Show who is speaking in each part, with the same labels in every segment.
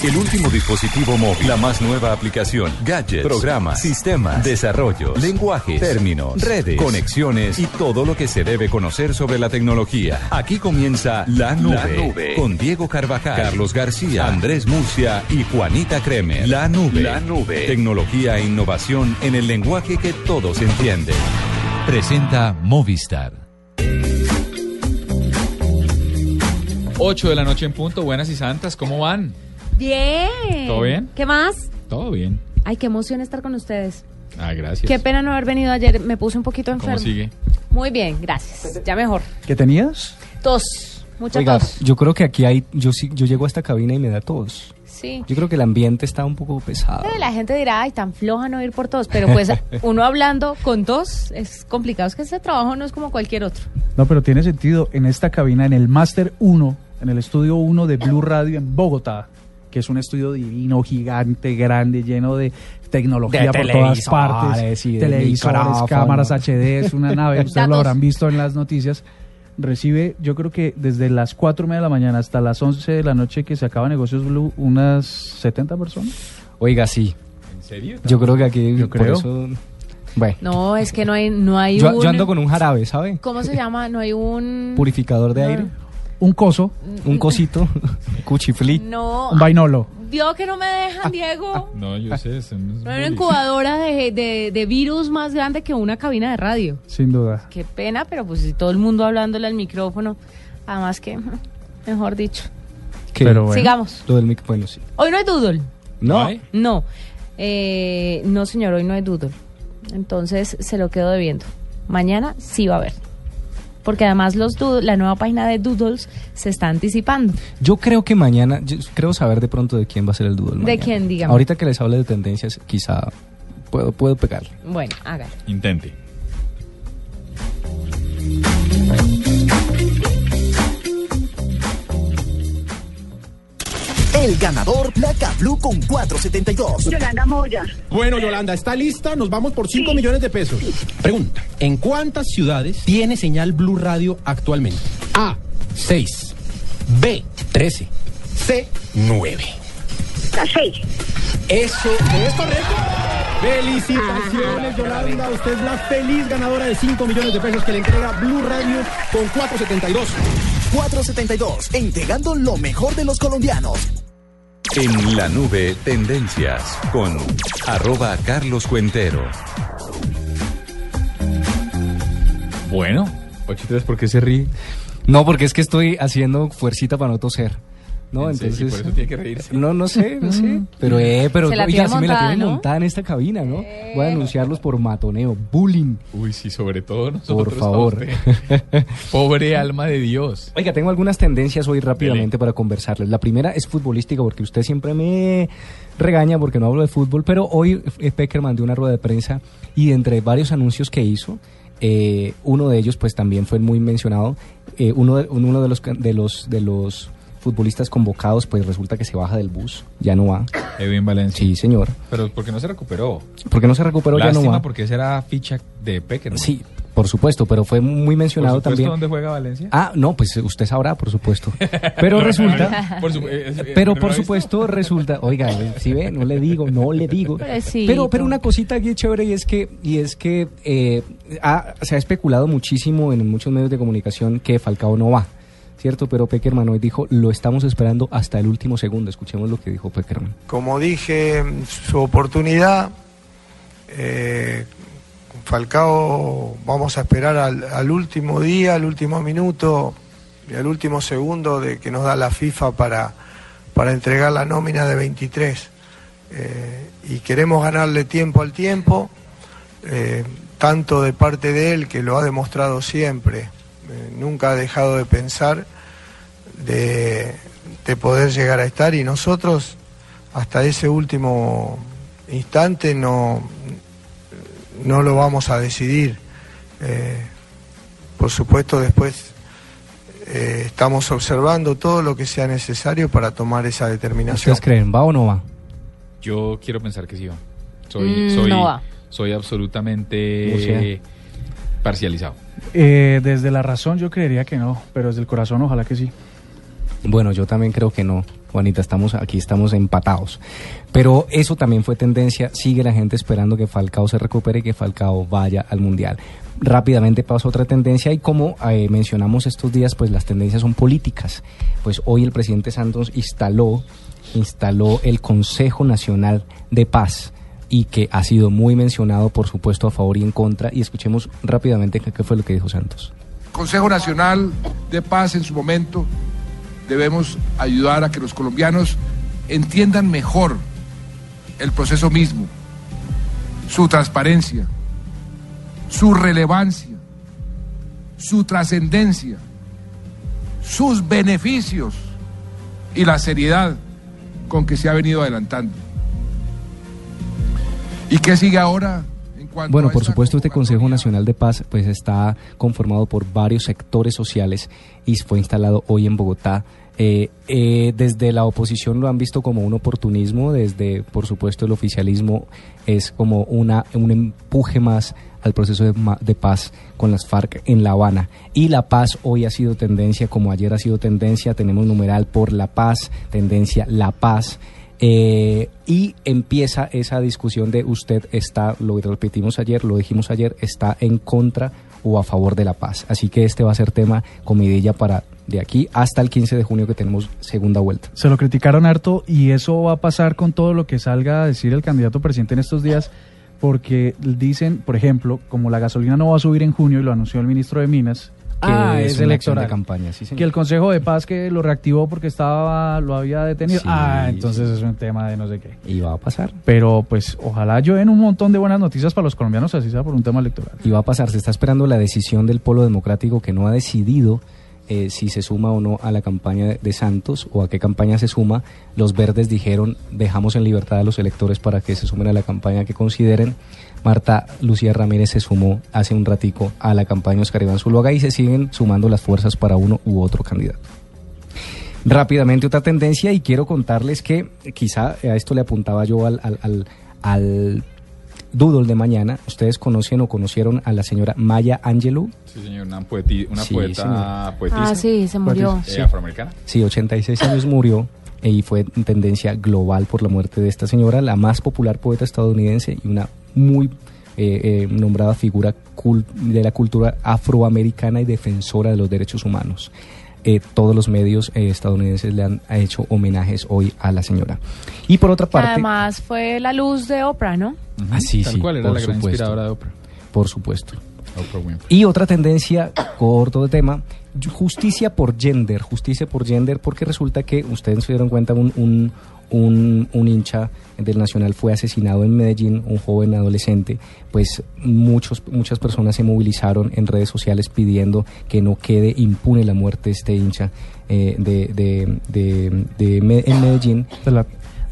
Speaker 1: El último dispositivo móvil, la más nueva aplicación, gadgets, programas, sistemas, desarrollo, lenguajes, términos, redes, conexiones y todo lo que se debe conocer sobre la tecnología. Aquí comienza La Nube,
Speaker 2: La Nube.
Speaker 1: con Diego Carvajal, Carlos García, Andrés Murcia y Juanita Kremer. La Nube.
Speaker 2: La Nube.
Speaker 1: Tecnología e innovación en el lenguaje que todos entienden. Presenta Movistar.
Speaker 3: 8 de la noche en punto, buenas y santas, ¿cómo van?
Speaker 4: Bien.
Speaker 3: ¿Todo bien?
Speaker 4: ¿Qué más?
Speaker 3: Todo bien.
Speaker 4: Ay, qué emoción estar con ustedes.
Speaker 3: Ah, gracias.
Speaker 4: Qué pena no haber venido ayer. Me puse un poquito
Speaker 3: ¿Cómo
Speaker 4: enfermo.
Speaker 3: sigue?
Speaker 4: Muy bien, gracias. Ya mejor.
Speaker 5: ¿Qué tenías?
Speaker 4: Tos. Mucha
Speaker 5: Oiga,
Speaker 4: tos.
Speaker 5: yo creo que aquí hay, yo sí, yo llego a esta cabina y me da tos.
Speaker 4: Sí.
Speaker 5: Yo creo que el ambiente está un poco pesado.
Speaker 4: La gente dirá, ay, tan floja no ir por tos. Pero pues uno hablando con tos es complicado. Es que este trabajo no es como cualquier otro.
Speaker 6: No, pero tiene sentido en esta cabina, en el Master 1, en el estudio 1 de Blue Radio en Bogotá, que es un estudio divino, gigante, grande, lleno de tecnología
Speaker 5: De
Speaker 6: por todas partes,
Speaker 5: y
Speaker 6: televisores, cámaras HD, es una nave, ustedes lo habrán visto en las noticias. Recibe, yo creo que desde las 4 y media de la mañana hasta las 11 de la noche que se acaba Negocios Blue, unas 70 personas.
Speaker 5: Oiga, sí.
Speaker 3: ¿En serio?
Speaker 5: Yo creo que aquí
Speaker 6: Yo
Speaker 5: por
Speaker 6: creo.
Speaker 5: eso- Bueno,
Speaker 4: No, es que no hay, no hay
Speaker 5: yo,
Speaker 4: un...
Speaker 5: yo ando con un jarabe, ¿sabe?
Speaker 4: ¿Cómo se llama? No hay un...
Speaker 5: Purificador de
Speaker 4: No.
Speaker 5: aire,
Speaker 6: Un coso,
Speaker 5: un cosito, cuchiflí.
Speaker 4: No.
Speaker 6: un vainolo.
Speaker 4: Vio que no me dejan, Diego.
Speaker 3: No, yo sé. eso no es
Speaker 4: una
Speaker 3: bullying.
Speaker 4: incubadora de, de, de virus más grande que una cabina de radio.
Speaker 6: Sin duda.
Speaker 4: Qué pena, pero pues si todo el mundo hablándole al micrófono, además que, mejor dicho.
Speaker 5: ¿Qué?
Speaker 6: Pero bueno.
Speaker 4: Sigamos.
Speaker 5: Lo del mic- bueno, sí.
Speaker 4: Hoy no hay doodle.
Speaker 5: No.
Speaker 4: No. Eh, no, señor, hoy no hay doodle. Entonces se lo quedo debiendo. Mañana sí va a haber. Porque además los doodle- la nueva página de Doodles se está anticipando.
Speaker 5: yo creo que mañana, yo creo saber de pronto de quién va a ser el doodle
Speaker 4: ¿De
Speaker 5: mañana.
Speaker 4: quién, dígame?
Speaker 5: Ahorita que les hable de tendencias, quizá puedo, puedo pegarle.
Speaker 4: Bueno, hágalo.
Speaker 3: Intente.
Speaker 7: El ganador Placa Blue con 472.
Speaker 8: Yolanda Moya.
Speaker 9: Bueno, Yolanda, ¿está lista? Nos vamos por 5 millones de pesos. Pregunta, ¿en cuántas ciudades tiene señal Blue Radio actualmente? A, 6, B, 13, C, 9.
Speaker 8: La seis.
Speaker 9: Eso es correcto. Felicitaciones, Yolanda. Usted es la feliz ganadora de 5 millones de pesos que le entrega Blue Radio con 472.
Speaker 7: 472, entregando lo mejor de los colombianos.
Speaker 1: En la nube, tendencias con arroba Carlos Cuentero.
Speaker 3: Bueno, 83, ¿por qué se ríe?
Speaker 5: No, porque es que estoy haciendo fuercita para no toser. No, entonces.
Speaker 3: ¿Por eso tiene que reírse?
Speaker 5: No, no sé, no sé. Pero, eh, pero,
Speaker 4: Se la
Speaker 5: oiga, sí me la
Speaker 4: montada,
Speaker 5: tienen
Speaker 4: ¿no?
Speaker 5: montada en esta cabina, ¿no? Voy a denunciarlos por matoneo, bullying.
Speaker 3: Uy, sí, sobre todo nosotros. a
Speaker 5: favor.
Speaker 3: Pobre alma de Dios.
Speaker 5: Oiga, tengo algunas tendencias hoy rápidamente para conversarles. La primera es futbolística, porque usted siempre me regaña porque no hablo de fútbol, pero hoy eh, Peckerman dio una rueda de prensa y entre varios anuncios que hizo, eh, uno de ellos pues también fue muy mencionado, eh, uno, de, uno de los de los de los futbolistas convocados pues resulta que se baja del bus, ya no va.
Speaker 3: Edwin Valencia.
Speaker 5: Sí, señor.
Speaker 3: Pero porque no se recuperó.
Speaker 5: Porque no se recuperó, ya no
Speaker 3: Lástima
Speaker 5: va.
Speaker 3: porque esa era ficha de Pecker.
Speaker 5: Sí, por supuesto, pero fue muy mencionado
Speaker 3: Por supuesto,
Speaker 5: también.
Speaker 3: ¿dónde juega Valencia?
Speaker 5: Ah, no, pues usted sabrá, por supuesto. Pero resulta,
Speaker 3: Por su- eh, eh,
Speaker 5: pero
Speaker 3: ¿no
Speaker 5: por supuesto resulta, oiga, si ve, no le digo, no le digo.
Speaker 4: Pobrecito.
Speaker 5: Pero, pero una cosita aquí chévere y es que, y es que eh, ha- se ha especulado muchísimo en muchos medios de comunicación que Falcao no va, ¿cierto? Pero Peckerman hoy dijo, lo estamos esperando hasta el último segundo. Escuchemos lo que dijo Peckerman.
Speaker 10: Como dije, su oportunidad, eh, Falcao vamos a esperar al, al último día, al último minuto y al último segundo de que nos da la FIFA para, para entregar la nómina de 23. Eh, y queremos ganarle tiempo al tiempo, eh, tanto de parte de él, que lo ha demostrado siempre, nunca ha dejado de pensar de, de poder llegar a estar y nosotros hasta ese último instante no, no lo vamos a decidir. Eh, por supuesto después eh, estamos observando todo lo que sea necesario para tomar esa determinación.
Speaker 5: ¿Ustedes creen, va o no va?
Speaker 3: Yo quiero pensar que sí va. Soy,
Speaker 4: Mm,
Speaker 3: soy,
Speaker 4: no va.
Speaker 3: soy absolutamente
Speaker 5: O sea.
Speaker 3: parcializado.
Speaker 6: Eh, desde la razón yo creería que no, pero desde el corazón ojalá que sí.
Speaker 5: Bueno, yo también creo que no. Juanita, estamos aquí, estamos empatados. Pero eso también fue tendencia. Sigue la gente esperando que Falcao se recupere y que Falcao vaya al Mundial. Rápidamente paso a otra tendencia y como eh, mencionamos estos días, pues las tendencias son políticas. Pues hoy el presidente Santos instaló, instaló el Consejo Nacional de Paz y que ha sido muy mencionado, por supuesto, a favor y en contra. Y escuchemos rápidamente qué, fue lo que dijo Santos.
Speaker 2: Consejo Nacional de Paz en su momento debemos ayudar a que los colombianos entiendan mejor el proceso mismo, su transparencia, su relevancia, su trascendencia, sus beneficios y la seriedad con que se ha venido adelantando. ¿Y qué sigue ahora?
Speaker 5: Bueno, por supuesto, este Consejo Nacional de Paz pues está conformado por varios sectores sociales y fue instalado hoy en Bogotá. Eh, eh, desde la oposición lo han visto como un oportunismo, desde, por supuesto, el oficialismo es como una, un empuje más al proceso de, de, paz con las FARC en La Habana. Y la paz hoy ha sido tendencia, como ayer ha sido tendencia, tenemos numeral por la paz, tendencia la paz. Eh, y empieza esa discusión de usted está, lo repetimos ayer, lo dijimos ayer, está en contra o a favor de la paz. Así que este va a ser tema comidilla para de aquí hasta el 15 de junio que tenemos segunda vuelta.
Speaker 6: Se lo criticaron harto y eso va a pasar con todo lo que salga a decir el candidato presidente en estos días porque dicen, por ejemplo, como la gasolina no va a subir en junio y lo anunció el ministro de Minas,
Speaker 5: ah,
Speaker 6: es,
Speaker 5: es
Speaker 6: electoral.
Speaker 5: de campaña, sí,
Speaker 6: que el Consejo de Paz que lo reactivó porque estaba lo había detenido.
Speaker 5: Sí,
Speaker 6: ah, entonces
Speaker 5: sí.
Speaker 6: es un tema de no sé qué.
Speaker 5: Y va a pasar.
Speaker 6: Pero pues ojalá yo un montón de buenas noticias para los colombianos, así sea por un tema electoral.
Speaker 5: Y va a pasar, se está esperando la decisión del Polo Democrático que no ha decidido eh, si se suma o no a la campaña de, Santos o a qué campaña se suma. Los verdes dijeron, dejamos en libertad a los electores para que se sumen a la campaña que consideren. Marta Lucía Ramírez se sumó hace un ratico a la campaña Oscar Iván Zuluaga y se siguen sumando las fuerzas para uno u otro candidato. Rápidamente otra tendencia y quiero contarles que quizá a esto le apuntaba yo al, al, al, al Doodle de mañana. ¿Ustedes conocen o conocieron a la señora Maya Angelou?
Speaker 3: Sí, señor, una, poeti una
Speaker 5: Sí,
Speaker 3: poeta
Speaker 5: señor.
Speaker 3: poetisa.
Speaker 4: Ah, sí, se murió.
Speaker 3: eh, afroamericana.
Speaker 5: Sí, 86 años murió eh, y fue tendencia global por la muerte de esta señora, la más popular poeta estadounidense y una muy eh, eh, nombrada figura cul de la cultura afroamericana y defensora de los derechos humanos. Eh, todos los medios eh, estadounidenses le han hecho homenajes hoy a la señora. Y por otra
Speaker 4: Que
Speaker 5: parte...
Speaker 4: Además fue la luz de Oprah, ¿no?
Speaker 5: Ah, sí,
Speaker 3: Tal
Speaker 5: sí,
Speaker 3: cual era
Speaker 5: por
Speaker 3: la gran
Speaker 5: supuesto.
Speaker 3: inspiradora de Oprah.
Speaker 5: Por supuesto. Y otra tendencia, corto de tema, justicia por gender, justicia por gender, porque resulta que ustedes se dieron cuenta, un, un, un, hincha del Nacional fue asesinado en Medellín, un joven adolescente, pues muchos, muchas personas se movilizaron en redes sociales pidiendo que no quede impune la muerte de este hincha eh, de, de, de, en Medellín.
Speaker 6: De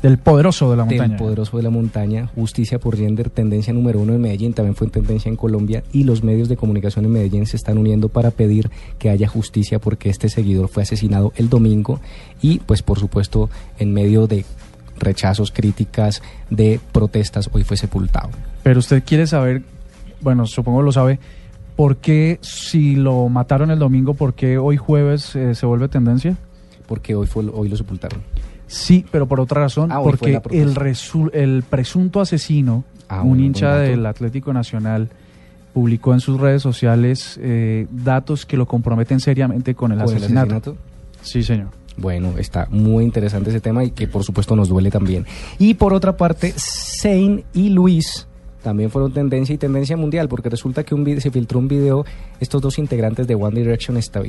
Speaker 6: del poderoso de la
Speaker 5: Del
Speaker 6: montaña.
Speaker 5: poderoso de la montaña, justicia por gender, tendencia número uno en Medellín, también fue tendencia en Colombia y los medios de comunicación en Medellín se están uniendo para pedir que haya justicia porque este seguidor fue asesinado el domingo y pues por supuesto en medio de rechazos, críticas, de protestas, hoy fue sepultado.
Speaker 6: Pero usted quiere saber, bueno, supongo lo sabe, ¿por qué si lo mataron el domingo, por qué hoy jueves eh, se vuelve tendencia?
Speaker 5: Porque hoy, fue, hoy lo sepultaron.
Speaker 6: Sí, pero por otra razón,
Speaker 5: Ah,
Speaker 6: porque el, resu- el presunto asesino,
Speaker 5: Ah,
Speaker 6: un
Speaker 5: bueno,
Speaker 6: hincha del Atlético Nacional, publicó en sus redes sociales eh, datos que lo comprometen seriamente con el
Speaker 5: ¿Con el
Speaker 6: asesinato.
Speaker 5: asesinato?
Speaker 6: Sí, señor.
Speaker 5: Bueno, está muy interesante ese tema y que por supuesto nos duele también. Y por otra parte, Zayn y Luis también fueron tendencia y tendencia mundial, porque resulta que un video, se filtró un video, estos dos integrantes de One Direction esta-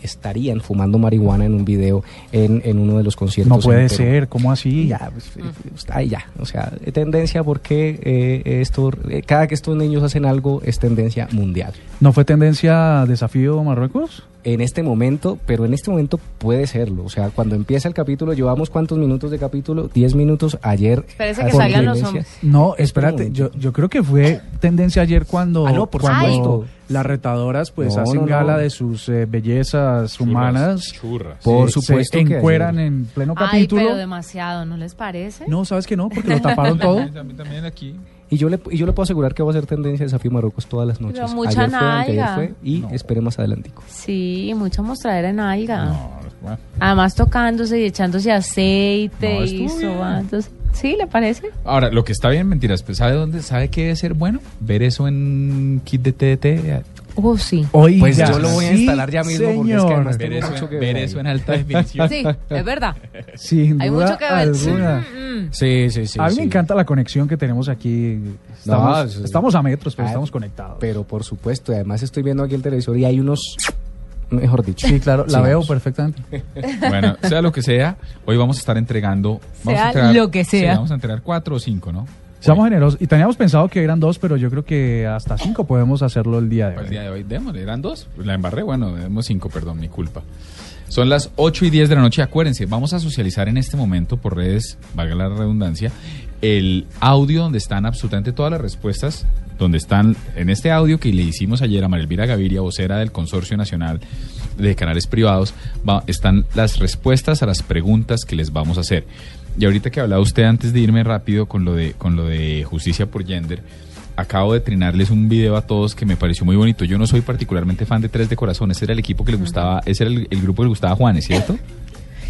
Speaker 5: estarían fumando marihuana en un video en, en uno de los conciertos.
Speaker 6: No puede ser, ¿cómo así?
Speaker 5: Ya, pues, eh, ahí ya. O sea, tendencia porque eh, esto, eh, cada que estos niños hacen algo es tendencia mundial.
Speaker 6: ¿No fue tendencia desafío Marruecos?
Speaker 5: En este momento, pero en este momento puede serlo. O sea, cuando empieza el capítulo, llevamos cuántos minutos de capítulo? 10 minutos ayer.
Speaker 4: Espérese que
Speaker 5: por
Speaker 4: salgan los hombres.
Speaker 6: No, espérate, yo, yo creo que fue tendencia ayer cuando,
Speaker 5: Ah, no, por
Speaker 6: cuando las retadoras pues
Speaker 5: No,
Speaker 6: hacen
Speaker 5: no, no.
Speaker 6: gala de sus eh, bellezas humanas.
Speaker 3: Churras.
Speaker 5: Por
Speaker 6: Eh,
Speaker 5: supuesto
Speaker 6: se
Speaker 5: que
Speaker 6: encueran en pleno
Speaker 4: Ay,
Speaker 6: capítulo.
Speaker 4: pero demasiado, ¿no les parece?
Speaker 6: No, ¿sabes que no? Porque lo taparon todo.
Speaker 3: También aquí.
Speaker 5: Y yo, le, y yo le puedo asegurar que va a ser tendencia Desafío Marruecos todas las noches.
Speaker 4: mucha
Speaker 5: ayer fue,
Speaker 4: nalga.
Speaker 5: fue y esperemos adelantico.
Speaker 4: Sí, mucha mostradera en alga.
Speaker 3: No, Bueno.
Speaker 4: Además tocándose y echándose aceite
Speaker 3: No,
Speaker 4: y. ¿Sí, le parece?
Speaker 3: Ahora, lo que está bien, mentiras, pues, ¿sabe dónde? ¿Sabe qué debe ser bueno? Ver eso en kit de TDT.
Speaker 4: Oh, sí.
Speaker 6: Oiga,
Speaker 5: Pues yo lo voy a
Speaker 6: sí,
Speaker 5: instalar ya mismo porque es que además.
Speaker 3: Ver
Speaker 5: tengo
Speaker 3: eso,
Speaker 5: mucho que
Speaker 3: ver eso en alta definición.
Speaker 4: Sí, es verdad.
Speaker 6: Sin
Speaker 4: Hay
Speaker 6: duda
Speaker 4: mucho que ver.
Speaker 6: alguna.
Speaker 4: Mm, mm.
Speaker 5: Sí, sí, sí.
Speaker 6: a mí
Speaker 5: sí.
Speaker 6: me encanta la conexión que tenemos aquí. Estamos,
Speaker 5: No, eso-
Speaker 6: estamos a metros, pero
Speaker 5: Ah,
Speaker 6: estamos conectados.
Speaker 5: Pero por supuesto, además estoy viendo aquí el televisor y hay unos, mejor dicho.
Speaker 6: Sí, claro, la
Speaker 5: Sí,
Speaker 6: veo
Speaker 5: vamos.
Speaker 6: perfectamente.
Speaker 3: Bueno, sea lo que sea, hoy vamos a estar entregando. Vamos
Speaker 4: Sea
Speaker 3: a entregar-
Speaker 4: lo que sea.
Speaker 3: sí, vamos a entregar cuatro o cinco, ¿no?
Speaker 6: Seamos generosos. Y teníamos pensado que eran dos, pero yo creo que hasta cinco podemos hacerlo el día de hoy.
Speaker 3: el día de hoy, démosle, eran dos. La embarré, bueno, demos cinco, perdón, mi culpa. Son las 8 y 10 de la noche. Acuérdense, vamos a socializar en este momento por redes, valga la redundancia, el audio donde están absolutamente todas las respuestas, donde están en este audio que le hicimos ayer a Marilvira Gaviria, vocera del Consorcio Nacional de Canales Privados, va- están las respuestas a las preguntas que les vamos a hacer. Y ahorita que hablaba usted antes de irme rápido con lo de, con lo de justicia por gender, acabo de trinarles un video a todos que me pareció muy bonito. Yo no soy particularmente fan de Tres de Corazón, ese era el equipo que le gustaba, ese era el, el grupo que le gustaba a Juanes, ¿cierto?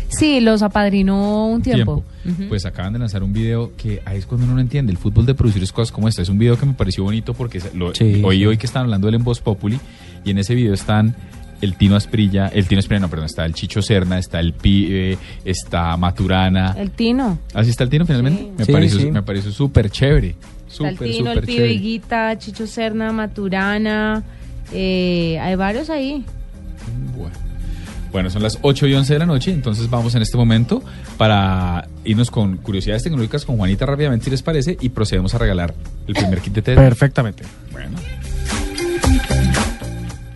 Speaker 4: Sí, los apadrinó un tiempo.
Speaker 3: Pues acaban de lanzar un video que ahí es cuando uno no entiende. El fútbol de producir es cosas como esta. Es un video que me pareció bonito porque se- lo,
Speaker 5: Sí,
Speaker 3: hoy, hoy que están hablando del en Voz Populi y en ese video están el Tino Asprilla, el Tino Asprilla, no, perdón, está el Chicho Serna, está el Pibe, está Maturana.
Speaker 4: El Tino.
Speaker 3: ¿Así está el Tino finalmente?
Speaker 4: Sí.
Speaker 3: Me,
Speaker 5: Sí,
Speaker 3: pareció,
Speaker 5: sí.
Speaker 3: me pareció súper chévere.
Speaker 4: Está el
Speaker 3: Súper,
Speaker 4: Tino, el
Speaker 3: súper
Speaker 4: Pibe. Higuita, Chicho Serna, Maturana. eh, hay varios ahí.
Speaker 3: Bueno. Bueno, son las 8 y 11 de la noche, entonces vamos en este momento para irnos con curiosidades tecnológicas con Juanita rápidamente, si les parece, y procedemos a regalar el primer kit de TED.
Speaker 6: Perfectamente.
Speaker 3: Bueno.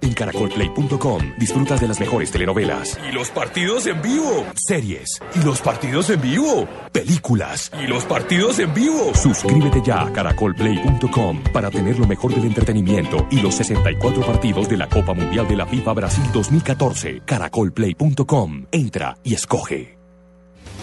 Speaker 11: En caracolplay.com disfrutas de las mejores telenovelas. Y los partidos en vivo. Series. Y los partidos en vivo. Películas. Y los partidos en vivo. Suscríbete ya a caracolplay.com para tener lo mejor del entretenimiento y los 64 partidos de la Copa Mundial de la FIFA Brasil 2014. Caracolplay.com. Entra y escoge.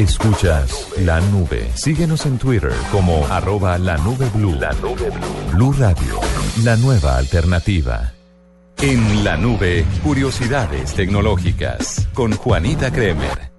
Speaker 1: Escuchas la nube. Síguenos en Twitter como arroba la nube blue. La nube blue. Blue Radio, la nueva alternativa. En la nube, curiosidades tecnológicas con Juanita Kremer.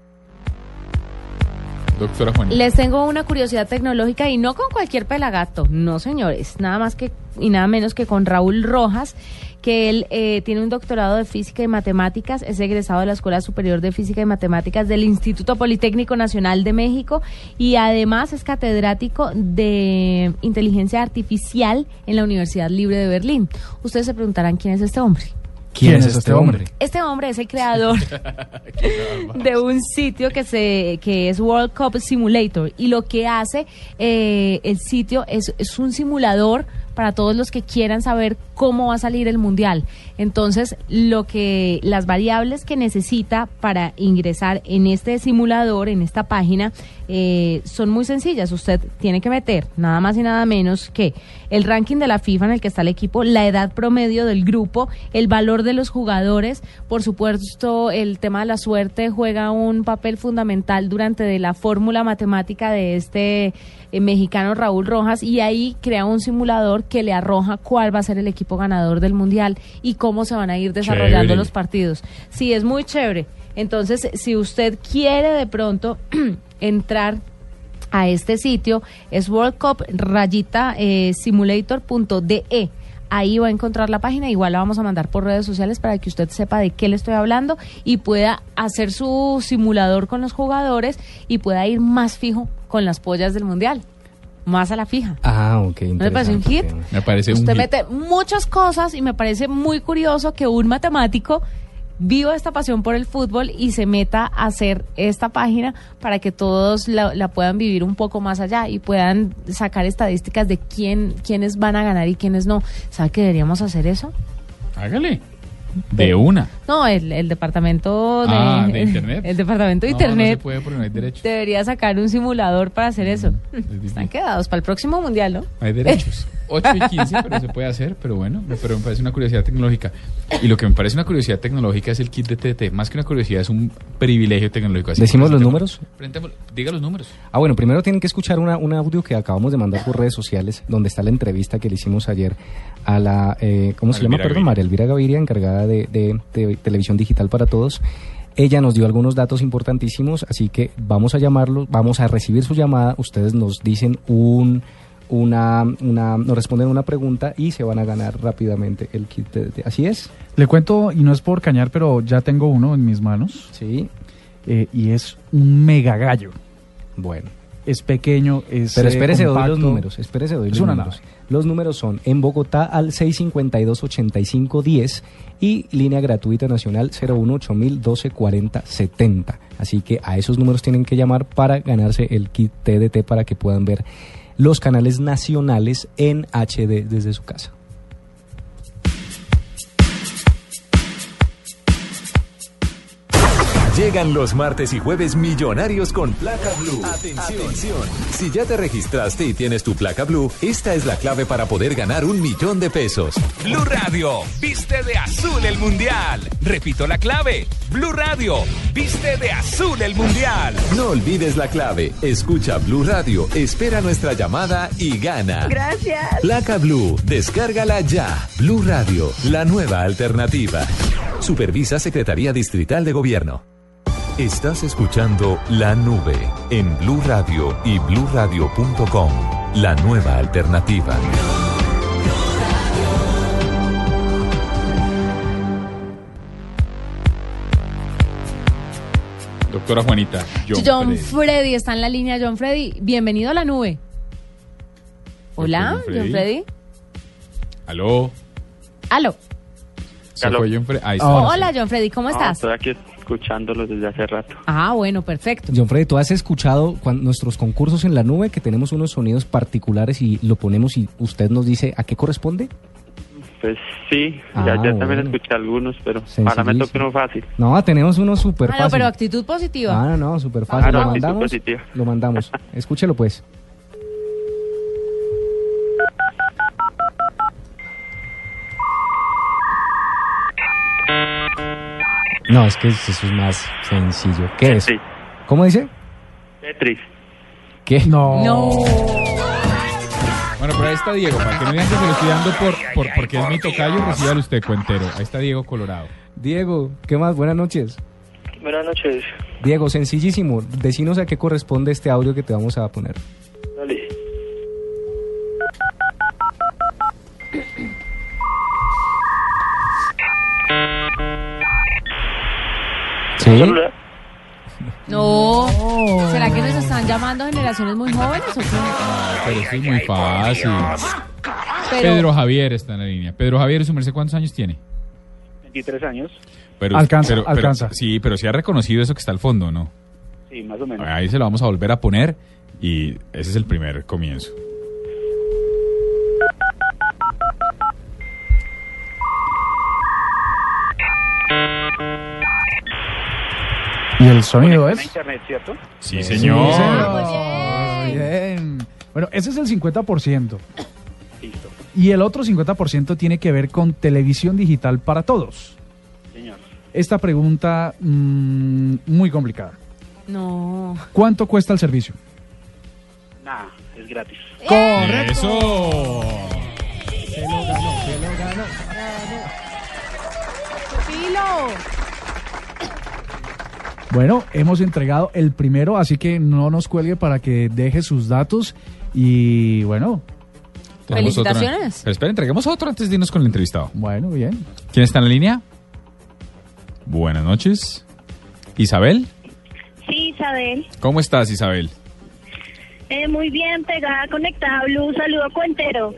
Speaker 3: Doctora Juanita.
Speaker 4: Les tengo una curiosidad tecnológica y no con cualquier pelagato, no señores, nada más que y nada menos que con Raúl Rojas, que él eh, tiene un doctorado de física y matemáticas, es egresado de la Escuela Superior de Física y Matemáticas del Instituto Politécnico Nacional de México y además es catedrático de inteligencia artificial en la Universidad Libre de Berlín. Ustedes se preguntarán quién es este hombre.
Speaker 6: ¿Quién, es este hombre?
Speaker 4: Este hombre es el creador de un sitio que se que es World Cup Simulator y lo que hace eh, el sitio es, es un simulador para todos los que quieran saber cómo va a salir el mundial. Entonces, lo que las variables que necesita para ingresar en este simulador, en esta página, eh, son muy sencillas. Usted tiene que meter nada más y nada menos que el ranking de la FIFA en el que está el equipo, la edad promedio del grupo, el valor de los jugadores, por supuesto, el tema de la suerte juega un papel fundamental durante de la fórmula matemática de este eh, mexicano Raúl Rojas y ahí crea un simulador que le arroja cuál va a ser el equipo ganador del mundial y cómo se van a ir desarrollando
Speaker 3: Chévere.
Speaker 4: los partidos. Sí, es muy chévere. Entonces, si usted quiere de pronto entrar a este sitio, es World Cup rayita eh, simulator.de. ahí va a encontrar la página, igual la vamos a mandar por redes sociales para que usted sepa de qué le estoy hablando y pueda hacer su simulador con los jugadores y pueda ir más fijo con las pollas del mundial. Más a la fija.
Speaker 5: Ah, ok.
Speaker 4: ¿No me parece un hit?
Speaker 3: Me parece un
Speaker 4: Usted
Speaker 3: hit.
Speaker 4: mete muchas cosas y me parece muy curioso que un matemático viva esta pasión por el fútbol y se meta a hacer esta página para que todos la, la puedan vivir un poco más allá y puedan sacar estadísticas de quién quiénes van a ganar y quiénes no. ¿Sabe que deberíamos hacer eso?
Speaker 3: Hágale. De una.
Speaker 4: No, el, el departamento de,
Speaker 3: Ah, de internet.
Speaker 4: El departamento de
Speaker 3: No, no
Speaker 4: internet
Speaker 3: se puede porque no hay derecho.
Speaker 4: debería sacar un simulador para hacer eso.
Speaker 3: Mm,
Speaker 4: Están quedados para el próximo mundial, ¿no?
Speaker 3: Hay derechos. 8 y 15, pero se puede hacer, pero bueno, me- pero me parece una curiosidad tecnológica. Y lo que me parece una curiosidad tecnológica es el kit de TT. Más que una curiosidad, es un privilegio tecnológico. Así
Speaker 5: ¿Decimos los números?
Speaker 3: Diga los números.
Speaker 5: Ah, bueno, primero tienen que escuchar una, un audio que acabamos de mandar por redes sociales, donde está la entrevista que le hicimos ayer a la, eh, ¿cómo se llama? Perdón. María Elvira Gaviria, encargada de, de- de televisión digital para todos. Ella nos dio algunos datos importantísimos, así que vamos a llamarlo, vamos a recibir su llamada. Ustedes nos dicen un, una, una, nos responden una pregunta y se van a ganar rápidamente el kit. de- de- ¿Así es?
Speaker 6: Le cuento, y no es por cañar, pero ya tengo uno en mis manos.
Speaker 5: Sí.
Speaker 6: y es un mega gallo.
Speaker 5: Bueno.
Speaker 6: Es pequeño, es.
Speaker 5: Pero
Speaker 6: eh,
Speaker 5: espérese, doy los números. Espérese, doy
Speaker 6: Es
Speaker 5: los
Speaker 6: una
Speaker 5: números. Los números son en Bogotá al 652-8510 y línea gratuita nacional 018-1240-70. Así que a esos números tienen que llamar para ganarse el kit TDT para que puedan ver los canales nacionales en HD desde su casa.
Speaker 1: Llegan los martes y jueves millonarios con placa blue. Atención. Si ya te registraste y tienes tu placa blue, esta es la clave para poder ganar un millón de pesos.
Speaker 12: Blue Radio, viste de azul el mundial. Repito la clave. Blue Radio, viste de azul el mundial.
Speaker 1: No olvides la clave. Escucha Blue Radio, espera nuestra llamada y gana.
Speaker 8: Gracias.
Speaker 1: Placa Blue, descárgala ya. Blue Radio, la nueva alternativa. Supervisa Secretaría Distrital de Gobierno. Estás escuchando La Nube en Blue Radio y bluradio.com. La nueva alternativa.
Speaker 3: Doctora Juanita. John
Speaker 4: John
Speaker 3: Freddy.
Speaker 4: Freddy está en la línea. John Freddy, bienvenido a la nube. Hola,
Speaker 3: John Freddy.
Speaker 4: John Freddy.
Speaker 3: Aló.
Speaker 4: Aló.
Speaker 3: Se
Speaker 13: Aló.
Speaker 3: fue John Freddy. Ahí está.
Speaker 4: Hola, John Freddy, ¿cómo estás?
Speaker 13: estoy aquí escuchándolo desde hace rato.
Speaker 4: Ah, bueno, perfecto.
Speaker 5: John Freddy, ¿tú has escuchado nuestros concursos en la nube que tenemos unos sonidos particulares y lo ponemos y usted nos dice a qué corresponde?
Speaker 13: Pues sí,
Speaker 5: Ah,
Speaker 13: ya, ya también escuché algunos, pero ahora me toca uno fácil.
Speaker 5: No, tenemos uno súper
Speaker 4: Ah,
Speaker 5: fácil.
Speaker 4: no, pero actitud positiva.
Speaker 5: Ah, no, no, súper fácil.
Speaker 13: Ah, no,
Speaker 5: lo mandamos.
Speaker 13: positiva.
Speaker 5: Lo mandamos. Escúchelo pues. No, es que eso es más sencillo. ¿Qué es? ¿Cómo dice?
Speaker 13: Tetris.
Speaker 5: ¿Qué?
Speaker 6: No.
Speaker 3: Bueno, pero ahí está Diego, para que no digan que se lo estoy dando por, por- porque es mi tocayo, recíbalo usted cuentero. Ahí está Diego Colorado.
Speaker 5: Diego, ¿qué más? Buenas noches.
Speaker 13: Buenas noches.
Speaker 5: Diego, sencillísimo. Decinos a qué corresponde este audio que te vamos a poner. ¿Sí?
Speaker 4: No. ¿Será que nos están llamando generaciones muy jóvenes o qué?
Speaker 3: Pero eso es muy fácil.
Speaker 4: Pero-
Speaker 3: Pedro Javier está en la línea. Pedro Javier, ¿su merced cuántos años tiene?
Speaker 13: 23 años.
Speaker 3: Pero,
Speaker 6: Alcanza,
Speaker 3: pero- pero-
Speaker 6: alcanza.
Speaker 3: sí, pero sí ha reconocido eso que está al fondo, ¿no?
Speaker 13: Sí, más o menos.
Speaker 3: Ahí se lo vamos a volver a poner y ese es el primer comienzo.
Speaker 6: Y el sonido es.
Speaker 13: internet, ¿cierto?
Speaker 3: Sí,
Speaker 6: Sí,
Speaker 3: señor.
Speaker 6: Muy bien. Bueno, ese es el 50%. Y el otro 50% tiene que ver con televisión digital para todos.
Speaker 13: Señor.
Speaker 6: Esta pregunta mm, muy complicada.
Speaker 4: No.
Speaker 6: ¿Cuánto cuesta el servicio?
Speaker 13: Nada, es gratis.
Speaker 6: Correcto.
Speaker 3: Eso.
Speaker 6: Se lo ganó, se lo ganó.
Speaker 4: Pilo.
Speaker 6: Bueno, hemos entregado el primero, así que no nos cuelgue para que deje sus datos y bueno.
Speaker 3: Tenemos otro.
Speaker 4: Felicitaciones.
Speaker 3: Pero espera, entreguemos otro antes de irnos con el entrevistado.
Speaker 6: Bueno, bien.
Speaker 3: ¿Quién está en la línea? Buenas noches. Isabel.
Speaker 8: Sí, Isabel.
Speaker 3: ¿Cómo estás, Isabel?
Speaker 8: Eh, muy bien, pegada, conectada a Blue. Saludo cuentero.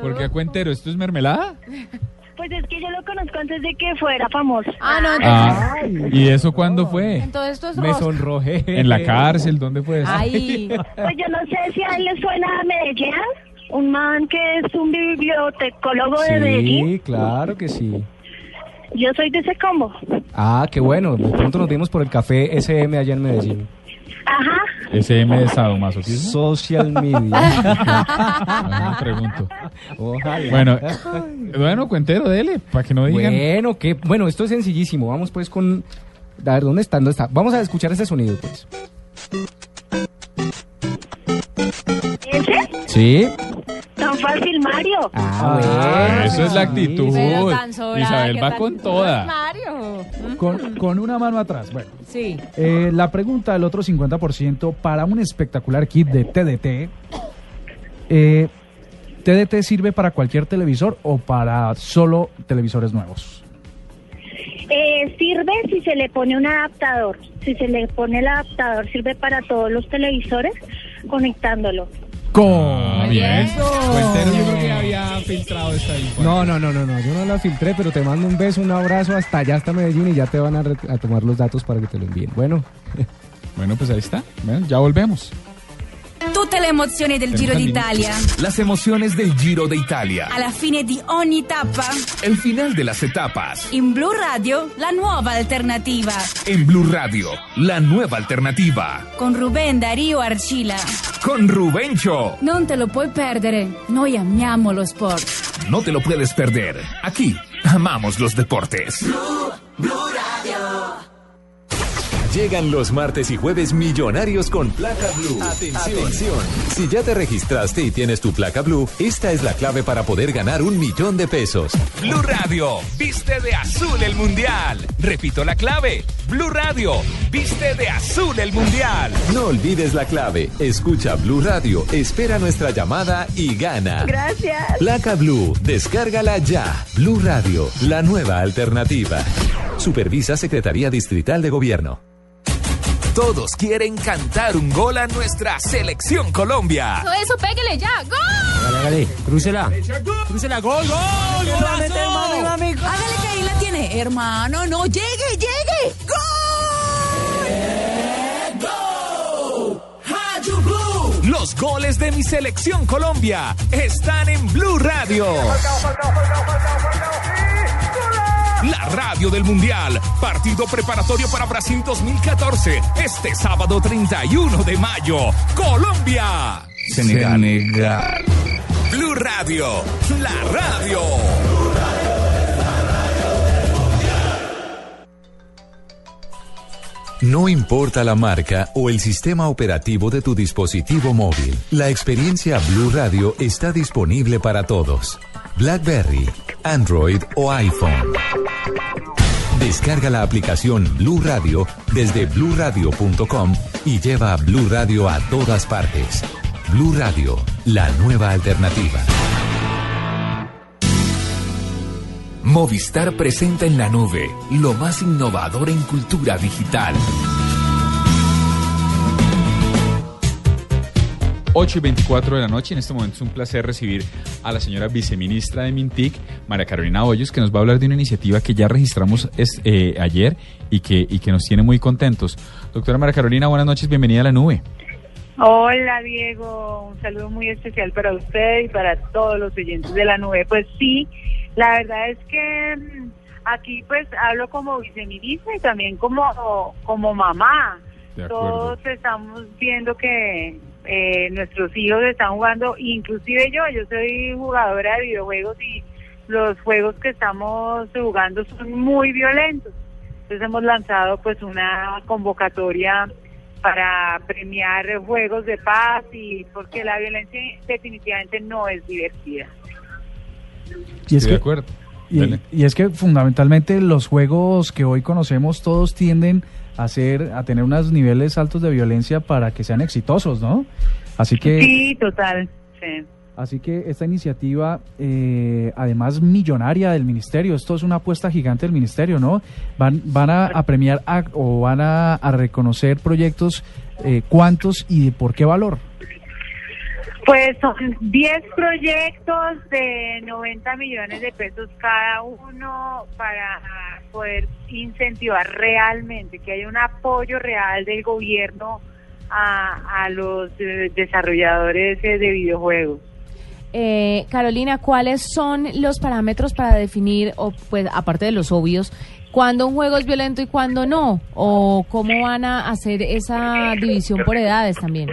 Speaker 3: ¿Por qué a cuentero? ¿Esto es mermelada?
Speaker 8: Pues es que yo lo conozco antes de que fuera famoso.
Speaker 4: Ah, no,
Speaker 3: Ah, ¿Y eso cuándo fue?
Speaker 4: Entonces esto es
Speaker 5: Me
Speaker 4: rosca.
Speaker 5: sonrojé.
Speaker 3: ¿En la cárcel? ¿Dónde fue eso?
Speaker 4: Ay.
Speaker 8: Pues yo no sé si a él le suena a Medellín, un man que es un bibliotecólogo de Medellín.
Speaker 5: Sí, claro que sí.
Speaker 8: Yo soy de ese combo.
Speaker 5: Ah, qué bueno. De pronto nos dimos por el café SM allá en Medellín.
Speaker 8: Ajá.
Speaker 3: SM de sadomasoquismo.
Speaker 5: Social media.
Speaker 3: Pregunto.
Speaker 5: Ojalá.
Speaker 3: Bueno, bueno, cuentero, dele, para que no digan.
Speaker 5: Bueno, que, bueno, esto es sencillísimo. Vamos pues con... A ver, ¿dónde está? ¿Dónde está? Vamos a escuchar ese sonido, pues.
Speaker 8: ¿Ese?
Speaker 5: Sí.
Speaker 8: Tan fácil, Mario.
Speaker 5: Ah,
Speaker 3: Ah, eso es la actitud.
Speaker 4: Pero tan sobrada,
Speaker 3: Isabel
Speaker 4: ¿qué
Speaker 3: va con toda.
Speaker 4: Mario.
Speaker 6: Con, con una mano atrás. Bueno.
Speaker 4: Sí.
Speaker 6: Eh, la pregunta del otro 50% para un espectacular kit de TDT. eh, ¿TDT sirve para cualquier televisor o para solo televisores nuevos?
Speaker 8: Eh, sirve si se le pone un adaptador. Si se le pone el adaptador, sirve para todos los televisores conectándolo.
Speaker 3: Ah, bien. Cuentero, yo creo que había filtrado esta info.
Speaker 5: No, no, no, no, no. Yo no la filtré, pero te mando un beso, un abrazo hasta allá, hasta Medellín y ya te van a, re- a tomar los datos para que te lo envíen. Bueno.
Speaker 3: Bueno, pues ahí está. Bueno, ya volvemos.
Speaker 14: Tutte le emozioni del Giro d'Italia.
Speaker 11: Las emociones del Giro de Italia.
Speaker 14: Alla fine di ogni tappa.
Speaker 11: El final de las etapas.
Speaker 14: In Blue Radio, la nuova alternativa.
Speaker 11: En Blue Radio, la nueva alternativa.
Speaker 14: Con Rubén Darío Archila.
Speaker 11: Con Rubencho.
Speaker 14: Non te lo puoi perdere. Noi amiamo lo sport.
Speaker 11: No te lo puedes perder. Aquí, amamos los deportes.
Speaker 1: Llegan los martes y jueves millonarios con placa blue. Atención. Si ya te registraste y tienes tu placa blue, esta es la clave para poder ganar un millón de pesos.
Speaker 12: Blue Radio, viste de azul el mundial. Repito la clave. Blue Radio, viste de azul el mundial.
Speaker 1: No olvides la clave. Escucha Blue Radio, espera nuestra llamada y gana.
Speaker 8: Gracias.
Speaker 1: Placa Blue, descárgala ya. Blue Radio, la nueva alternativa. Supervisa Secretaría Distrital de Gobierno.
Speaker 12: Todos quieren cantar un gol a nuestra selección Colombia.
Speaker 15: Eso, eso, pégale ya. ¡Gol!
Speaker 9: Hágale. Crúcela. Crúcela. Gol, gol.
Speaker 14: Hágale que ahí la tiene. Hermano, no, llegue, llegue.
Speaker 12: Los goles de mi selección Colombia están en Blue Radio. La radio del Mundial. Partido preparatorio para Brasil 2014. Este sábado 31 de mayo. Colombia.
Speaker 11: Senegal.
Speaker 12: Blue Radio. La radio.
Speaker 1: No importa la marca o el sistema operativo de tu dispositivo móvil, la experiencia Blue Radio está disponible para todos. BlackBerry, Android o iPhone. Descarga la aplicación Blue Radio desde bluradio.com y lleva a Blue Radio a todas partes. Blue Radio, la nueva alternativa.
Speaker 11: Movistar presenta en la nube lo más innovador en cultura digital.
Speaker 3: 8 y 24 de la noche. En este momento es un placer recibir a la señora viceministra de Mintic, María Carolina Hoyos, que nos va a hablar de una iniciativa que ya registramos es- eh, ayer y que, y que nos tiene muy contentos. Doctora María Carolina, buenas noches, bienvenida a la nube.
Speaker 16: Hola Diego, un saludo muy especial para usted y para todos los oyentes de la nube. Pues sí, la verdad es que mm, aquí pues hablo como viceministra y también como, como mamá. Todos estamos viendo que eh, nuestros hijos están jugando, inclusive yo, yo soy jugadora de videojuegos y los juegos que estamos jugando son muy violentos. Entonces hemos lanzado pues una convocatoria para premiar juegos de paz y porque la violencia definitivamente no es divertida.
Speaker 6: Y es
Speaker 3: Estoy de
Speaker 6: que-
Speaker 3: acuerdo.
Speaker 6: Y, y es que fundamentalmente los juegos que hoy conocemos todos tienden a ser a tener unos niveles altos de violencia para que sean exitosos, ¿no? Así que
Speaker 16: Sí, total. Sí.
Speaker 6: así que esta iniciativa eh, además millonaria del ministerio, esto es una apuesta gigante del ministerio, ¿no? Van van a, a premiar a- o van a, a reconocer proyectos eh, cuántos y de por qué valor.
Speaker 16: Pues son 10 proyectos de 90 millones de pesos cada uno para poder incentivar realmente que haya un apoyo real del gobierno a, a los eh, desarrolladores eh, de videojuegos.
Speaker 4: Eh, Carolina, ¿cuáles son los parámetros para definir, o pues aparte de los obvios, cuándo un juego es violento y cuándo no? ¿O cómo van a hacer esa división por edades también?